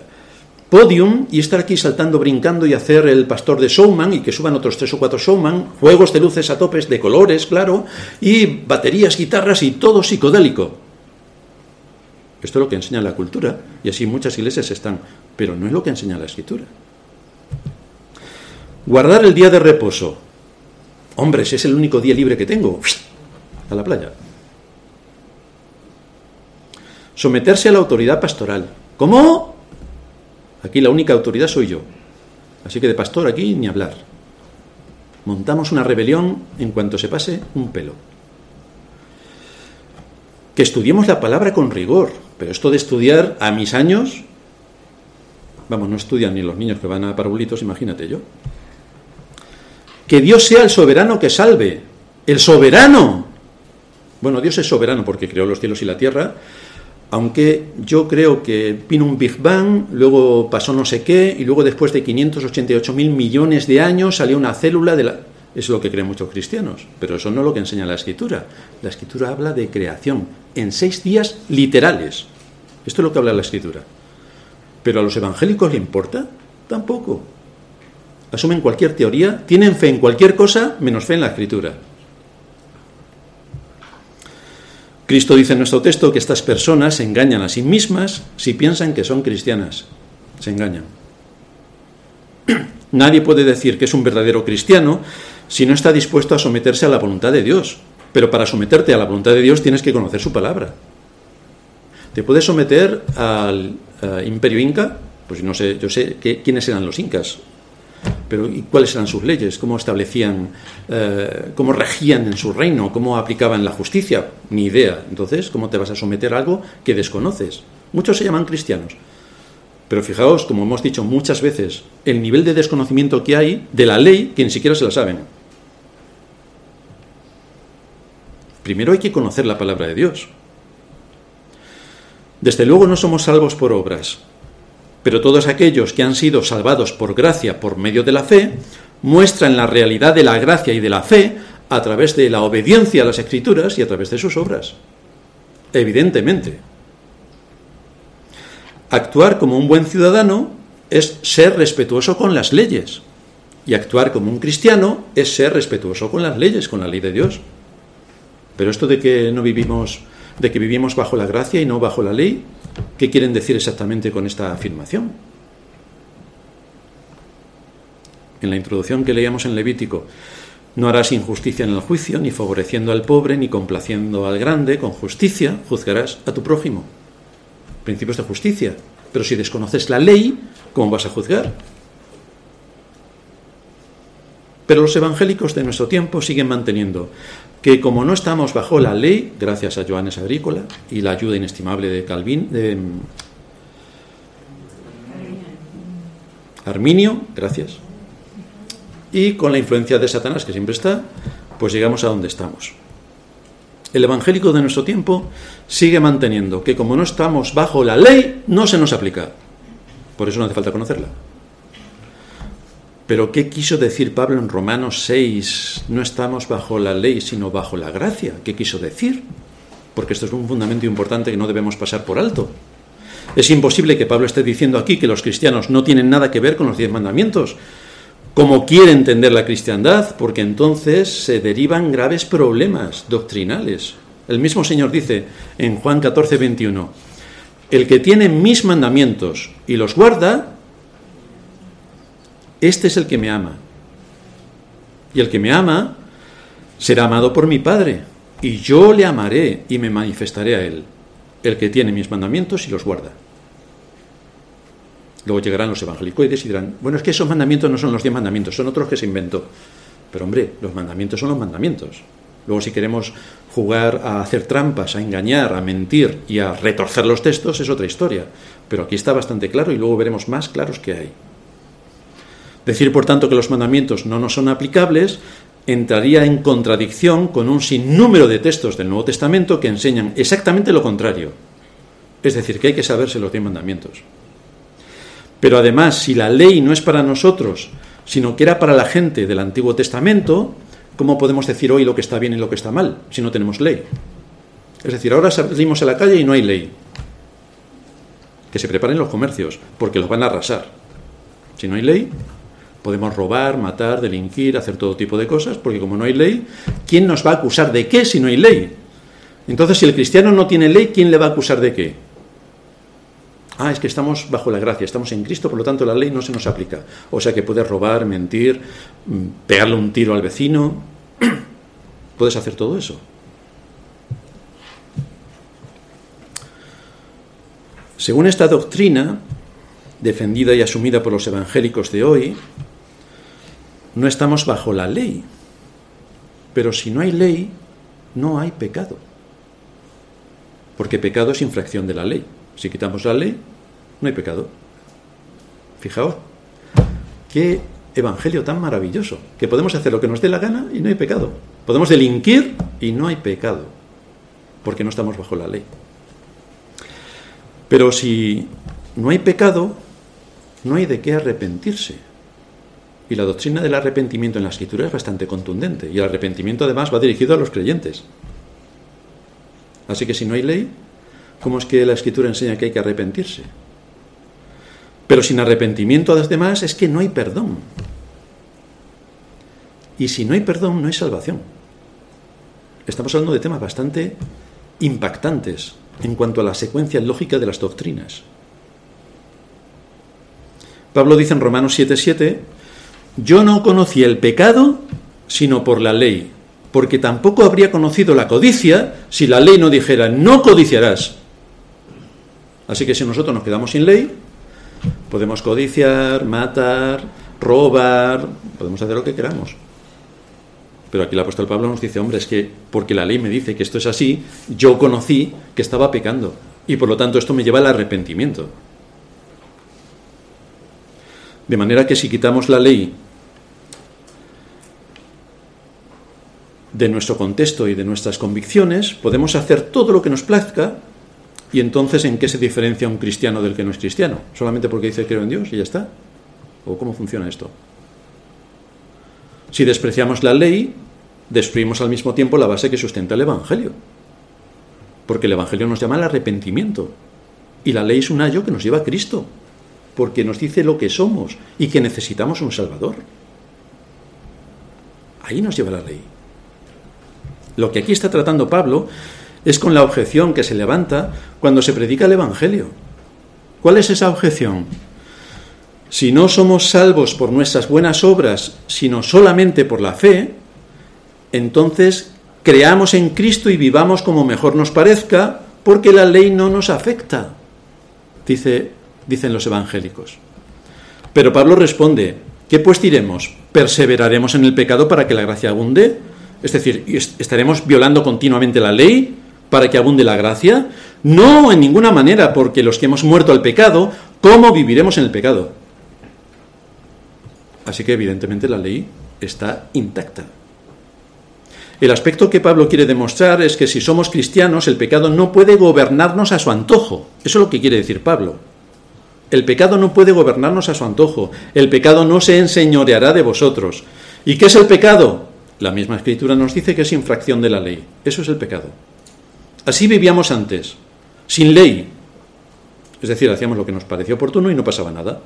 podium y estar aquí saltando, brincando y hacer el pastor de showman y que suban otros tres o cuatro showman, juegos de luces a topes de colores, claro, y baterías, guitarras y todo psicodélico. Esto es lo que enseña la cultura y así muchas iglesias están, pero no es lo que enseña la escritura. Guardar el día de reposo. Hombre, ese es el único día libre que tengo. A la playa. Someterse a la autoridad pastoral. ¿Cómo? Aquí la única autoridad soy yo. Así que de pastor aquí ni hablar. Montamos una rebelión en cuanto se pase un pelo. Que estudiemos la palabra con rigor. Pero esto de estudiar a mis años, vamos, no estudian ni los niños que van a parvulitos, imagínate yo. Que Dios sea el soberano que salve. El soberano. Bueno, Dios es soberano porque creó los cielos y la tierra, aunque yo creo que vino un Big Bang, luego pasó no sé qué, y luego después de 588 mil millones de años salió una célula de la... Es lo que creen muchos cristianos, pero eso no es lo que enseña la escritura. La escritura habla de creación en seis días literales. Esto es lo que habla la escritura. Pero a los evangélicos le importa? Tampoco. Asumen cualquier teoría, tienen fe en cualquier cosa menos fe en la escritura. Cristo dice en nuestro texto que estas personas se engañan a sí mismas si piensan que son cristianas. Se engañan. *clears throat* Nadie puede decir que es un verdadero cristiano si no está dispuesto a someterse a la voluntad de Dios. Pero para someterte a la voluntad de Dios tienes que conocer su palabra. ¿Te puedes someter al eh, imperio inca? Pues no sé, yo sé quiénes eran los incas, pero ¿y cuáles eran sus leyes? ¿Cómo establecían, eh, cómo regían en su reino? ¿Cómo aplicaban la justicia? Ni idea. Entonces, ¿cómo te vas a someter a algo que desconoces? Muchos se llaman cristianos. Pero fijaos, como hemos dicho muchas veces, el nivel de desconocimiento que hay de la ley que ni siquiera se la saben. Primero hay que conocer la palabra de Dios. Desde luego no somos salvos por obras, pero todos aquellos que han sido salvados por gracia por medio de la fe, muestran la realidad de la gracia y de la fe a través de la obediencia a las escrituras y a través de sus obras. Evidentemente. Actuar como un buen ciudadano es ser respetuoso con las leyes. Y actuar como un cristiano es ser respetuoso con las leyes, con la ley de Dios. Pero esto de que no vivimos, de que vivimos bajo la gracia y no bajo la ley, ¿Qué quieren decir exactamente con esta afirmación? En la introducción que leíamos en Levítico, no harás injusticia en el juicio, ni favoreciendo al pobre, ni complaciendo al grande, con justicia juzgarás a tu prójimo. Principios de justicia. Pero si desconoces la ley, ¿cómo vas a juzgar? Pero los evangélicos de nuestro tiempo siguen manteniendo que como no estamos bajo la ley, gracias a Joanes Agrícola y la ayuda inestimable de Calvin, de mm, Arminio, gracias, y con la influencia de Satanás que siempre está, pues llegamos a donde estamos. El evangélico de nuestro tiempo sigue manteniendo que como no estamos bajo la ley, no se nos aplica. Por eso no hace falta conocerla. Pero ¿qué quiso decir Pablo en Romanos 6? No estamos bajo la ley, sino bajo la gracia. ¿Qué quiso decir? Porque esto es un fundamento importante que no debemos pasar por alto. Es imposible que Pablo esté diciendo aquí que los cristianos no tienen nada que ver con los diez mandamientos, como quiere entender la cristiandad, porque entonces se derivan graves problemas doctrinales. El mismo Señor dice en Juan 14, 21, el que tiene mis mandamientos y los guarda, este es el que me ama. Y el que me ama será amado por mi Padre, y yo le amaré y me manifestaré a él, el que tiene mis mandamientos y los guarda. Luego llegarán los evangelicoides y dirán, bueno, es que esos mandamientos no son los diez mandamientos, son otros que se inventó. Pero hombre, los mandamientos son los mandamientos. Luego si queremos jugar a hacer trampas, a engañar, a mentir y a retorcer los textos es otra historia. Pero aquí está bastante claro y luego veremos más claros que hay. Decir, por tanto, que los mandamientos no nos son aplicables entraría en contradicción con un sinnúmero de textos del Nuevo Testamento que enseñan exactamente lo contrario. Es decir, que hay que saberse los diez mandamientos. Pero además, si la ley no es para nosotros, sino que era para la gente del Antiguo Testamento, ¿cómo podemos decir hoy lo que está bien y lo que está mal si no tenemos ley? Es decir, ahora salimos a la calle y no hay ley. Que se preparen los comercios, porque los van a arrasar. Si no hay ley, Podemos robar, matar, delinquir, hacer todo tipo de cosas, porque como no hay ley, ¿quién nos va a acusar de qué si no hay ley? Entonces, si el cristiano no tiene ley, ¿quién le va a acusar de qué? Ah, es que estamos bajo la gracia, estamos en Cristo, por lo tanto la ley no se nos aplica. O sea que puedes robar, mentir, mm, pegarle un tiro al vecino. *clears throat* Puedes hacer todo eso. Según esta doctrina, defendida y asumida por los evangélicos de hoy, no estamos bajo la ley. Pero si no hay ley, no hay pecado. Porque pecado es infracción de la ley. Si quitamos la ley, no hay pecado. Fijaos, qué evangelio tan maravilloso, que podemos hacer lo que nos dé la gana y no hay pecado. Podemos delinquir y no hay pecado, porque no estamos bajo la ley. Pero si no hay pecado, no hay de qué arrepentirse. Y la doctrina del arrepentimiento en la escritura es bastante contundente. Y el arrepentimiento además va dirigido a los creyentes. Así que si no hay ley, ¿cómo es que la escritura enseña que hay que arrepentirse? Pero sin arrepentimiento a los demás es que no hay perdón. Y si no hay perdón, no hay salvación. Estamos hablando de temas bastante impactantes en cuanto a la secuencia lógica de las doctrinas. Pablo dice en Romanos 7:7, yo no conocí el pecado sino por la ley, porque tampoco habría conocido la codicia si la ley no dijera, no codiciarás. Así que si nosotros nos quedamos sin ley, podemos codiciar, matar, robar, podemos hacer lo que queramos. Pero aquí el apóstol Pablo nos dice, hombre, es que porque la ley me dice que esto es así, yo conocí que estaba pecando. Y por lo tanto esto me lleva al arrepentimiento. De manera que si quitamos la ley de nuestro contexto y de nuestras convicciones, podemos hacer todo lo que nos plazca y entonces ¿en qué se diferencia un cristiano del que no es cristiano? ¿Solamente porque dice creo en Dios y ya está? ¿O cómo funciona esto? Si despreciamos la ley, destruimos al mismo tiempo la base que sustenta el Evangelio. Porque el Evangelio nos llama al arrepentimiento. Y la ley es un ayo que nos lleva a Cristo. Porque nos dice lo que somos y que necesitamos un Salvador. Ahí nos lleva la ley. Lo que aquí está tratando Pablo es con la objeción que se levanta cuando se predica el Evangelio. ¿Cuál es esa objeción? Si no somos salvos por nuestras buenas obras, sino solamente por la fe, entonces creamos en Cristo y vivamos como mejor nos parezca, porque la ley no nos afecta, dice, dicen los evangélicos. Pero Pablo responde, ¿qué pues diremos? ¿Perseveraremos en el pecado para que la gracia abunde? Es decir, ¿estaremos violando continuamente la ley para que abunde la gracia? No, en ninguna manera, porque los que hemos muerto al pecado, ¿cómo viviremos en el pecado? Así que evidentemente la ley está intacta. El aspecto que Pablo quiere demostrar es que si somos cristianos, el pecado no puede gobernarnos a su antojo. Eso es lo que quiere decir Pablo. El pecado no puede gobernarnos a su antojo. El pecado no se enseñoreará de vosotros. ¿Y qué es el pecado? La misma escritura nos dice que es infracción de la ley. Eso es el pecado. Así vivíamos antes, sin ley. Es decir, hacíamos lo que nos pareció oportuno y no pasaba nada.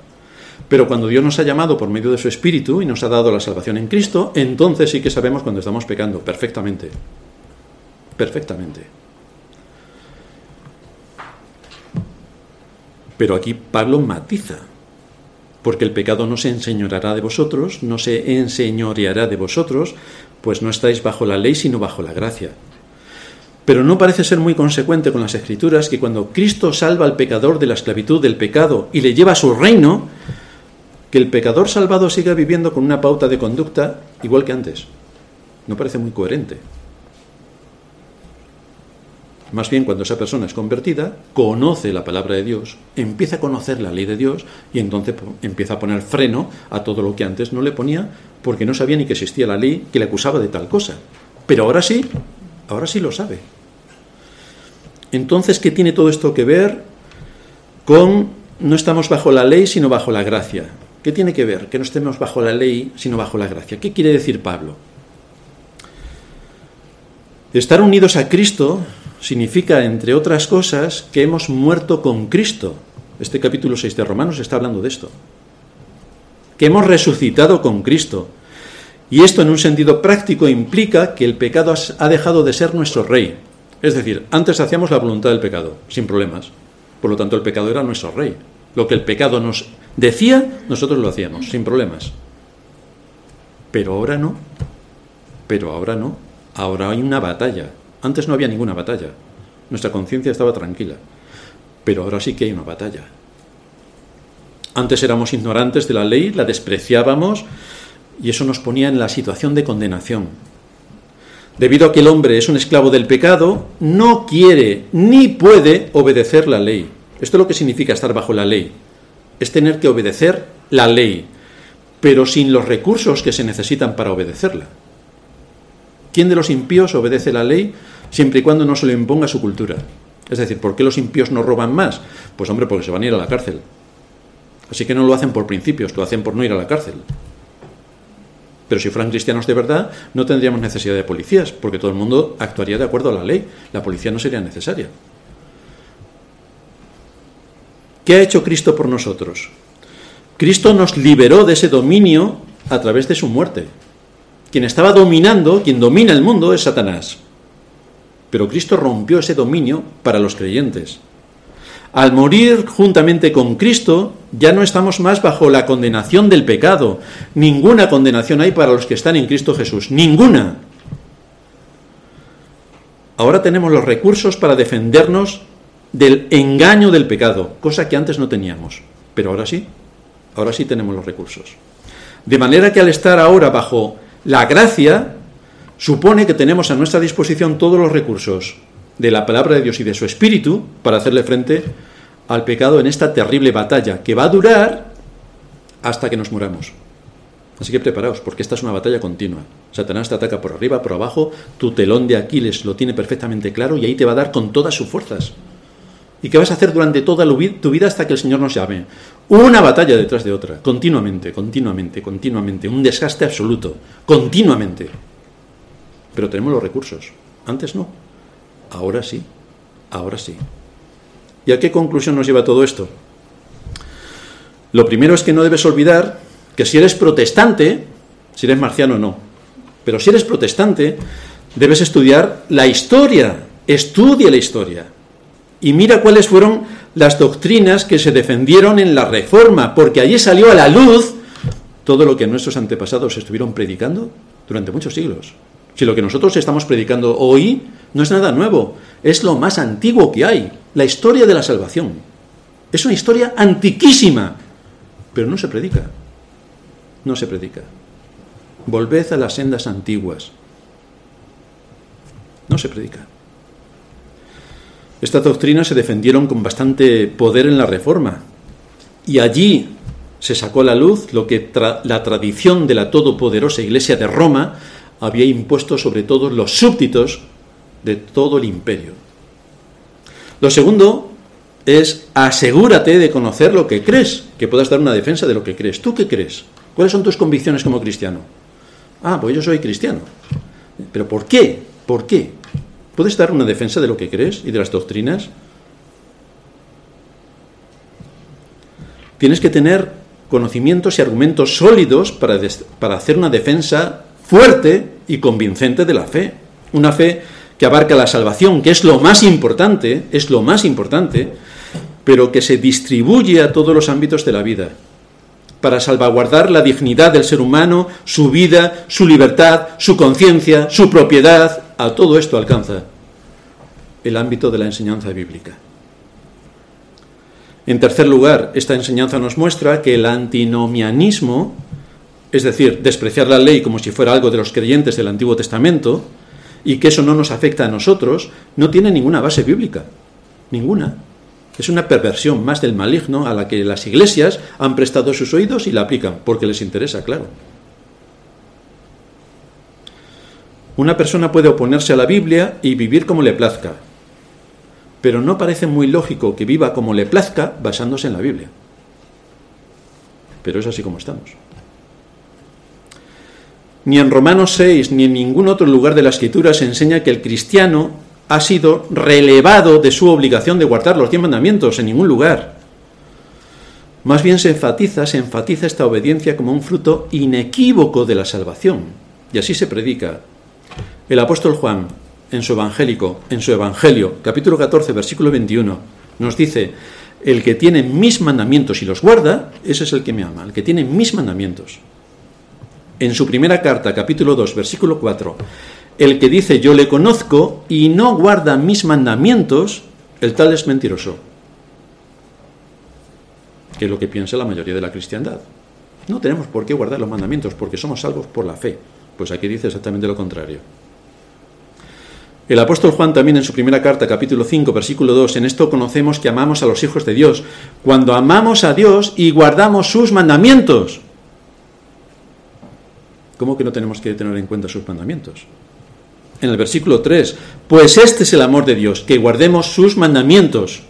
Pero cuando Dios nos ha llamado por medio de su Espíritu y nos ha dado la salvación en Cristo, entonces sí que sabemos cuando estamos pecando, perfectamente. Perfectamente. Pero aquí Pablo matiza, porque el pecado no se enseñoreará de vosotros, no se enseñoreará de vosotros, pues no estáis bajo la ley, sino bajo la gracia. Pero no parece ser muy consecuente con las escrituras que cuando Cristo salva al pecador de la esclavitud del pecado y le lleva a su reino, que el pecador salvado siga viviendo con una pauta de conducta igual que antes. No parece muy coherente. Más bien cuando esa persona es convertida, conoce la palabra de Dios, empieza a conocer la ley de Dios y entonces empieza a poner freno a todo lo que antes no le ponía porque no sabía ni que existía la ley que le acusaba de tal cosa. Pero ahora sí, ahora sí lo sabe. Entonces, ¿qué tiene todo esto que ver con no estamos bajo la ley, sino bajo la gracia? ¿Qué tiene que ver? Que no estemos bajo la ley, sino bajo la gracia. ¿Qué quiere decir Pablo? Estar unidos a Cristo significa, entre otras cosas, que hemos muerto con Cristo. Este capítulo 6 de Romanos está hablando de esto. Que hemos resucitado con Cristo. Y esto en un sentido práctico implica que el pecado ha dejado de ser nuestro rey. Es decir, antes hacíamos la voluntad del pecado, sin problemas. Por lo tanto, el pecado era nuestro rey. Lo que el pecado nos decía, nosotros lo hacíamos, sin problemas. Pero ahora no. Pero ahora no. Ahora hay una batalla. Antes no había ninguna batalla. Nuestra conciencia estaba tranquila. Pero ahora sí que hay una batalla. Antes éramos ignorantes de la ley, la despreciábamos y eso nos ponía en la situación de condenación. Debido a que el hombre es un esclavo del pecado, no quiere ni puede obedecer la ley. Esto es lo que significa estar bajo la ley. Es tener que obedecer la ley, pero sin los recursos que se necesitan para obedecerla. ¿Quién de los impíos obedece la ley siempre y cuando no se le imponga su cultura? Es decir, ¿por qué los impíos no roban más? Pues hombre, porque se van a ir a la cárcel. Así que no lo hacen por principios, lo hacen por no ir a la cárcel. Pero si fueran cristianos de verdad, no tendríamos necesidad de policías, porque todo el mundo actuaría de acuerdo a la ley. La policía no sería necesaria. ¿Qué ha hecho Cristo por nosotros? Cristo nos liberó de ese dominio a través de su muerte. Quien estaba dominando, quien domina el mundo es Satanás. Pero Cristo rompió ese dominio para los creyentes. Al morir juntamente con Cristo, ya no estamos más bajo la condenación del pecado. Ninguna condenación hay para los que están en Cristo Jesús. Ninguna. Ahora tenemos los recursos para defendernos del engaño del pecado, cosa que antes no teníamos. Pero ahora sí, ahora sí tenemos los recursos. De manera que al estar ahora bajo la gracia, supone que tenemos a nuestra disposición todos los recursos de la palabra de Dios y de su espíritu para hacerle frente al pecado en esta terrible batalla que va a durar hasta que nos muramos. Así que preparaos, porque esta es una batalla continua. Satanás te ataca por arriba, por abajo, tu telón de Aquiles lo tiene perfectamente claro y ahí te va a dar con todas sus fuerzas. ¿Y qué vas a hacer durante toda tu vida hasta que el Señor nos llame? Una batalla detrás de otra, continuamente, continuamente, continuamente, un desgaste absoluto, continuamente. Pero tenemos los recursos. Antes no. Ahora sí, ahora sí. ¿Y a qué conclusión nos lleva todo esto? Lo primero es que no debes olvidar que si eres protestante, si eres marciano no, pero si eres protestante, debes estudiar la historia, estudia la historia. Y mira cuáles fueron las doctrinas que se defendieron en la Reforma, porque allí salió a la luz todo lo que nuestros antepasados estuvieron predicando durante muchos siglos. Si lo que nosotros estamos predicando hoy no es nada nuevo, es lo más antiguo que hay, la historia de la salvación. Es una historia antiquísima, pero no se predica. No se predica. Volved a las sendas antiguas. No se predica. Estas doctrinas se defendieron con bastante poder en la Reforma. Y allí se sacó a la luz lo que la tradición de la todopoderosa Iglesia de Roma había impuesto sobre todos los súbditos de todo el imperio. Lo segundo es asegúrate de conocer lo que crees, que puedas dar una defensa de lo que crees. ¿Tú qué crees? ¿Cuáles son tus convicciones como cristiano? Ah, pues yo soy cristiano. ¿Pero por qué? ¿Por qué? ¿Puedes dar una defensa de lo que crees y de las doctrinas? Tienes que tener conocimientos y argumentos sólidos para, para hacer una defensa fuerte y convincente de la fe. Una fe que abarca la salvación, que es lo más importante, es lo más importante, pero que se distribuye a todos los ámbitos de la vida, para salvaguardar la dignidad del ser humano, su vida, su libertad, su conciencia, su propiedad, a todo esto alcanza el ámbito de la enseñanza bíblica. En tercer lugar, esta enseñanza nos muestra que el antinomianismo, es decir, despreciar la ley como si fuera algo de los creyentes del Antiguo Testamento, y que eso no nos afecta a nosotros, no tiene ninguna base bíblica. Ninguna. Es una perversión más del maligno a la que las iglesias han prestado sus oídos y la aplican, porque les interesa, claro. Una persona puede oponerse a la Biblia y vivir como le plazca, pero no parece muy lógico que viva como le plazca basándose en la Biblia. Pero es así como estamos. Ni en Romanos 6 ni en ningún otro lugar de la Escritura se enseña que el cristiano ha sido relevado de su obligación de guardar los diez mandamientos en ningún lugar. Más bien se enfatiza, se enfatiza esta obediencia como un fruto inequívoco de la salvación. Y así se predica. El apóstol Juan, en su evangélico, en su evangelio, capítulo 14, versículo 21, Nos dice, el que tiene mis mandamientos y los guarda, ese es el que me ama, el que tiene mis mandamientos. En su primera carta, capítulo 2, versículo 4, el que dice yo le conozco y no guarda mis mandamientos, el tal es mentiroso. Que es lo que piensa la mayoría de la cristiandad. No tenemos por qué guardar los mandamientos porque somos salvos por la fe. Pues aquí dice exactamente lo contrario. El apóstol Juan también en su primera carta, capítulo 5, versículo 2, en esto conocemos que amamos a los hijos de Dios, cuando amamos a Dios y guardamos sus mandamientos. ¿Cómo que no tenemos que tener en cuenta sus mandamientos? En el versículo 3, pues este es el amor de Dios, que guardemos sus mandamientos.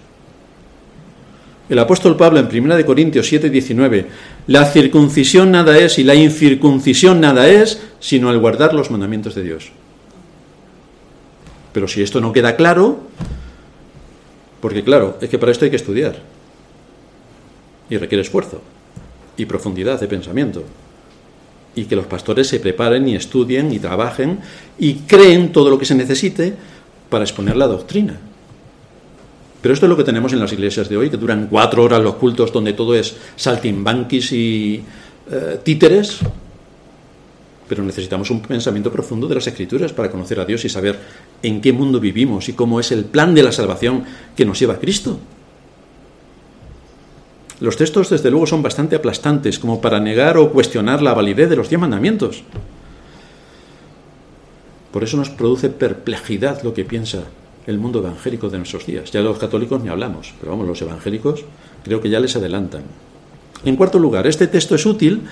El apóstol Pablo en 1 Corintios 7, 19, la circuncisión nada es y la incircuncisión nada es, sino el guardar los mandamientos de Dios. Pero si esto no queda claro, porque claro, es que para esto hay que estudiar. Y requiere esfuerzo y profundidad de pensamiento. Y que los pastores se preparen y estudien y trabajen y creen todo lo que se necesite para exponer la doctrina. Pero esto es lo que tenemos en las iglesias de hoy, que duran cuatro horas los cultos donde todo es saltimbanquis y eh, títeres. Pero necesitamos un pensamiento profundo de las escrituras para conocer a Dios y saber en qué mundo vivimos y cómo es el plan de la salvación que nos lleva a Cristo. Los textos, desde luego, son bastante aplastantes como para negar o cuestionar la validez de los diez mandamientos. Por eso nos produce perplejidad lo que piensa el mundo evangélico de nuestros días. Ya los católicos ni hablamos, pero vamos, los evangélicos creo que ya les adelantan. En cuarto lugar, este texto es útil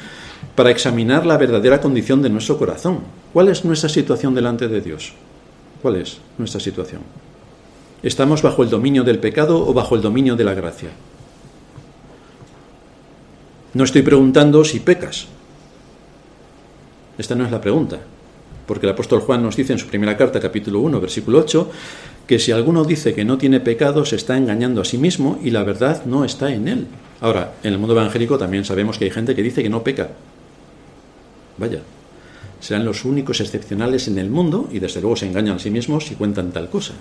para examinar la verdadera condición de nuestro corazón. ¿Cuál es nuestra situación delante de Dios? ¿Cuál es nuestra situación? ¿Estamos bajo el dominio del pecado o bajo el dominio de la gracia? No estoy preguntando si pecas. Esta no es la pregunta, porque el apóstol Juan nos dice en su primera carta, capítulo 1, versículo 8, que si alguno dice que no tiene pecado, se está engañando a sí mismo y la verdad no está en él. Ahora, en el mundo evangélico también sabemos que hay gente que dice que no peca. Vaya, serán los únicos excepcionales en el mundo y desde luego se engañan a sí mismos y cuentan tal cosa.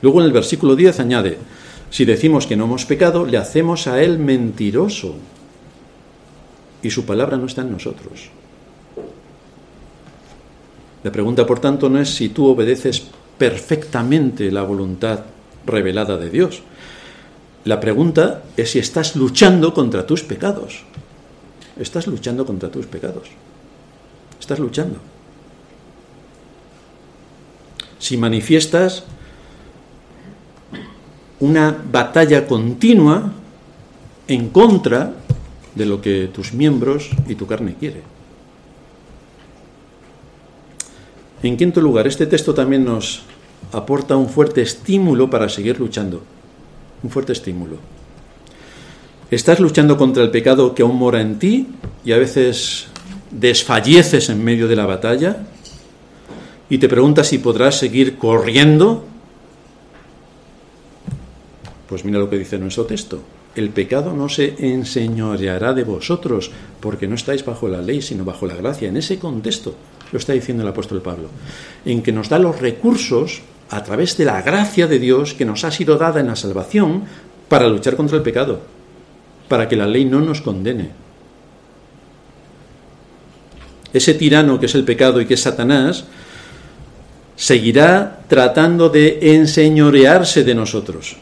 Luego en el versículo 10 añade, si decimos que no hemos pecado, le hacemos a él mentiroso y su palabra no está en nosotros. La pregunta, por tanto, no es si tú obedeces perfectamente la voluntad revelada de Dios. La pregunta es si estás luchando contra tus pecados. Estás luchando contra tus pecados. Estás luchando. Si manifiestas una batalla continua en contra de lo que tus miembros y tu carne quiere. En quinto lugar, este texto también nos aporta un fuerte estímulo para seguir luchando. Un fuerte estímulo. Estás luchando contra el pecado que aún mora en ti y a veces desfalleces en medio de la batalla y te preguntas si podrás seguir corriendo. Pues mira lo que dice nuestro texto. El pecado no se enseñoreará de vosotros porque no estáis bajo la ley, sino bajo la gracia. En ese contexto lo está diciendo el apóstol Pablo, en que nos da los recursos a través de la gracia de Dios que nos ha sido dada en la salvación para luchar contra el pecado, para que la ley no nos condene. Ese tirano que es el pecado y que es Satanás, seguirá tratando de enseñorearse de nosotros.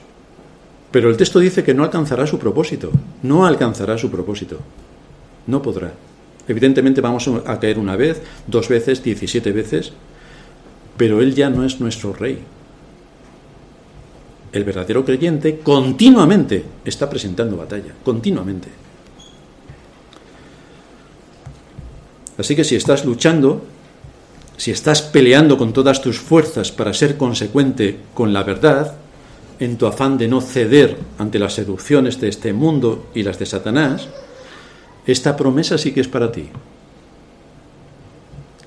Pero el texto dice que no alcanzará su propósito, no alcanzará su propósito, no podrá. Evidentemente vamos a caer una vez, dos veces, diecisiete veces, pero Él ya no es nuestro rey. El verdadero creyente continuamente está presentando batalla, continuamente. Así que si estás luchando, si estás peleando con todas tus fuerzas para ser consecuente con la verdad, en tu afán de no ceder ante las seducciones de este mundo y las de Satanás, esta promesa sí que es para ti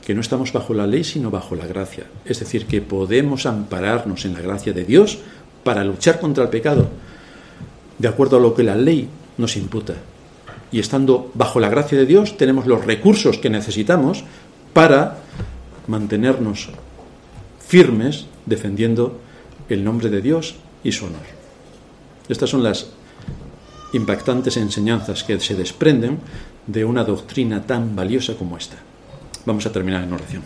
que no estamos bajo la ley, sino bajo la gracia. Es decir, que podemos ampararnos en la gracia de Dios para luchar contra el pecado, de acuerdo a lo que la ley nos imputa. Y estando bajo la gracia de Dios, tenemos los recursos que necesitamos para mantenernos firmes defendiendo el nombre de Dios y su honor. Estas son las impactantes enseñanzas que se desprenden de una doctrina tan valiosa como esta. Vamos a terminar en oración.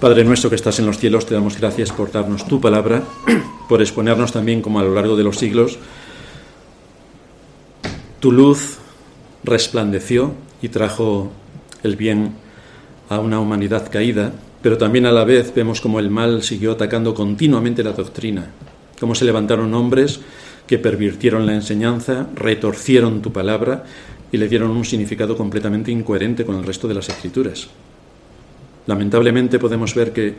Padre nuestro que estás en los cielos, te damos gracias por darnos tu palabra, *clears throat* por exponernos también como a lo largo de los siglos tu luz resplandeció y trajo el bien a una humanidad caída, pero también a la vez vemos como el mal siguió atacando continuamente la doctrina, cómo se levantaron hombres que pervirtieron la enseñanza, retorcieron tu palabra y le dieron un significado completamente incoherente con el resto de las escrituras. Lamentablemente podemos ver que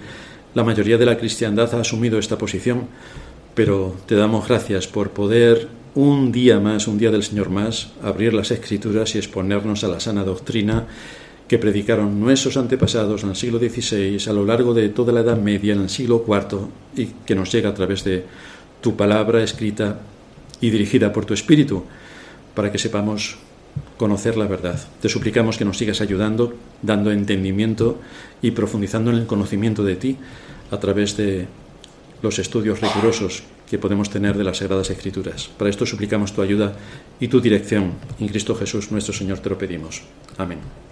la mayoría de la cristiandad ha asumido esta posición, pero te damos gracias por poder un día más, un día del Señor más, abrir las escrituras y exponernos a la sana doctrina que predicaron nuestros antepasados en el siglo XVI, a lo largo de toda la Edad Media, en el siglo IV, y que nos llega a través de tu palabra escrita y dirigida por tu Espíritu, para que sepamos conocer la verdad. Te suplicamos que nos sigas ayudando, dando entendimiento y profundizando en el conocimiento de ti a través de los estudios rigurosos que podemos tener de las Sagradas Escrituras. Para esto suplicamos tu ayuda y tu dirección. En Cristo Jesús nuestro Señor te lo pedimos. Amén.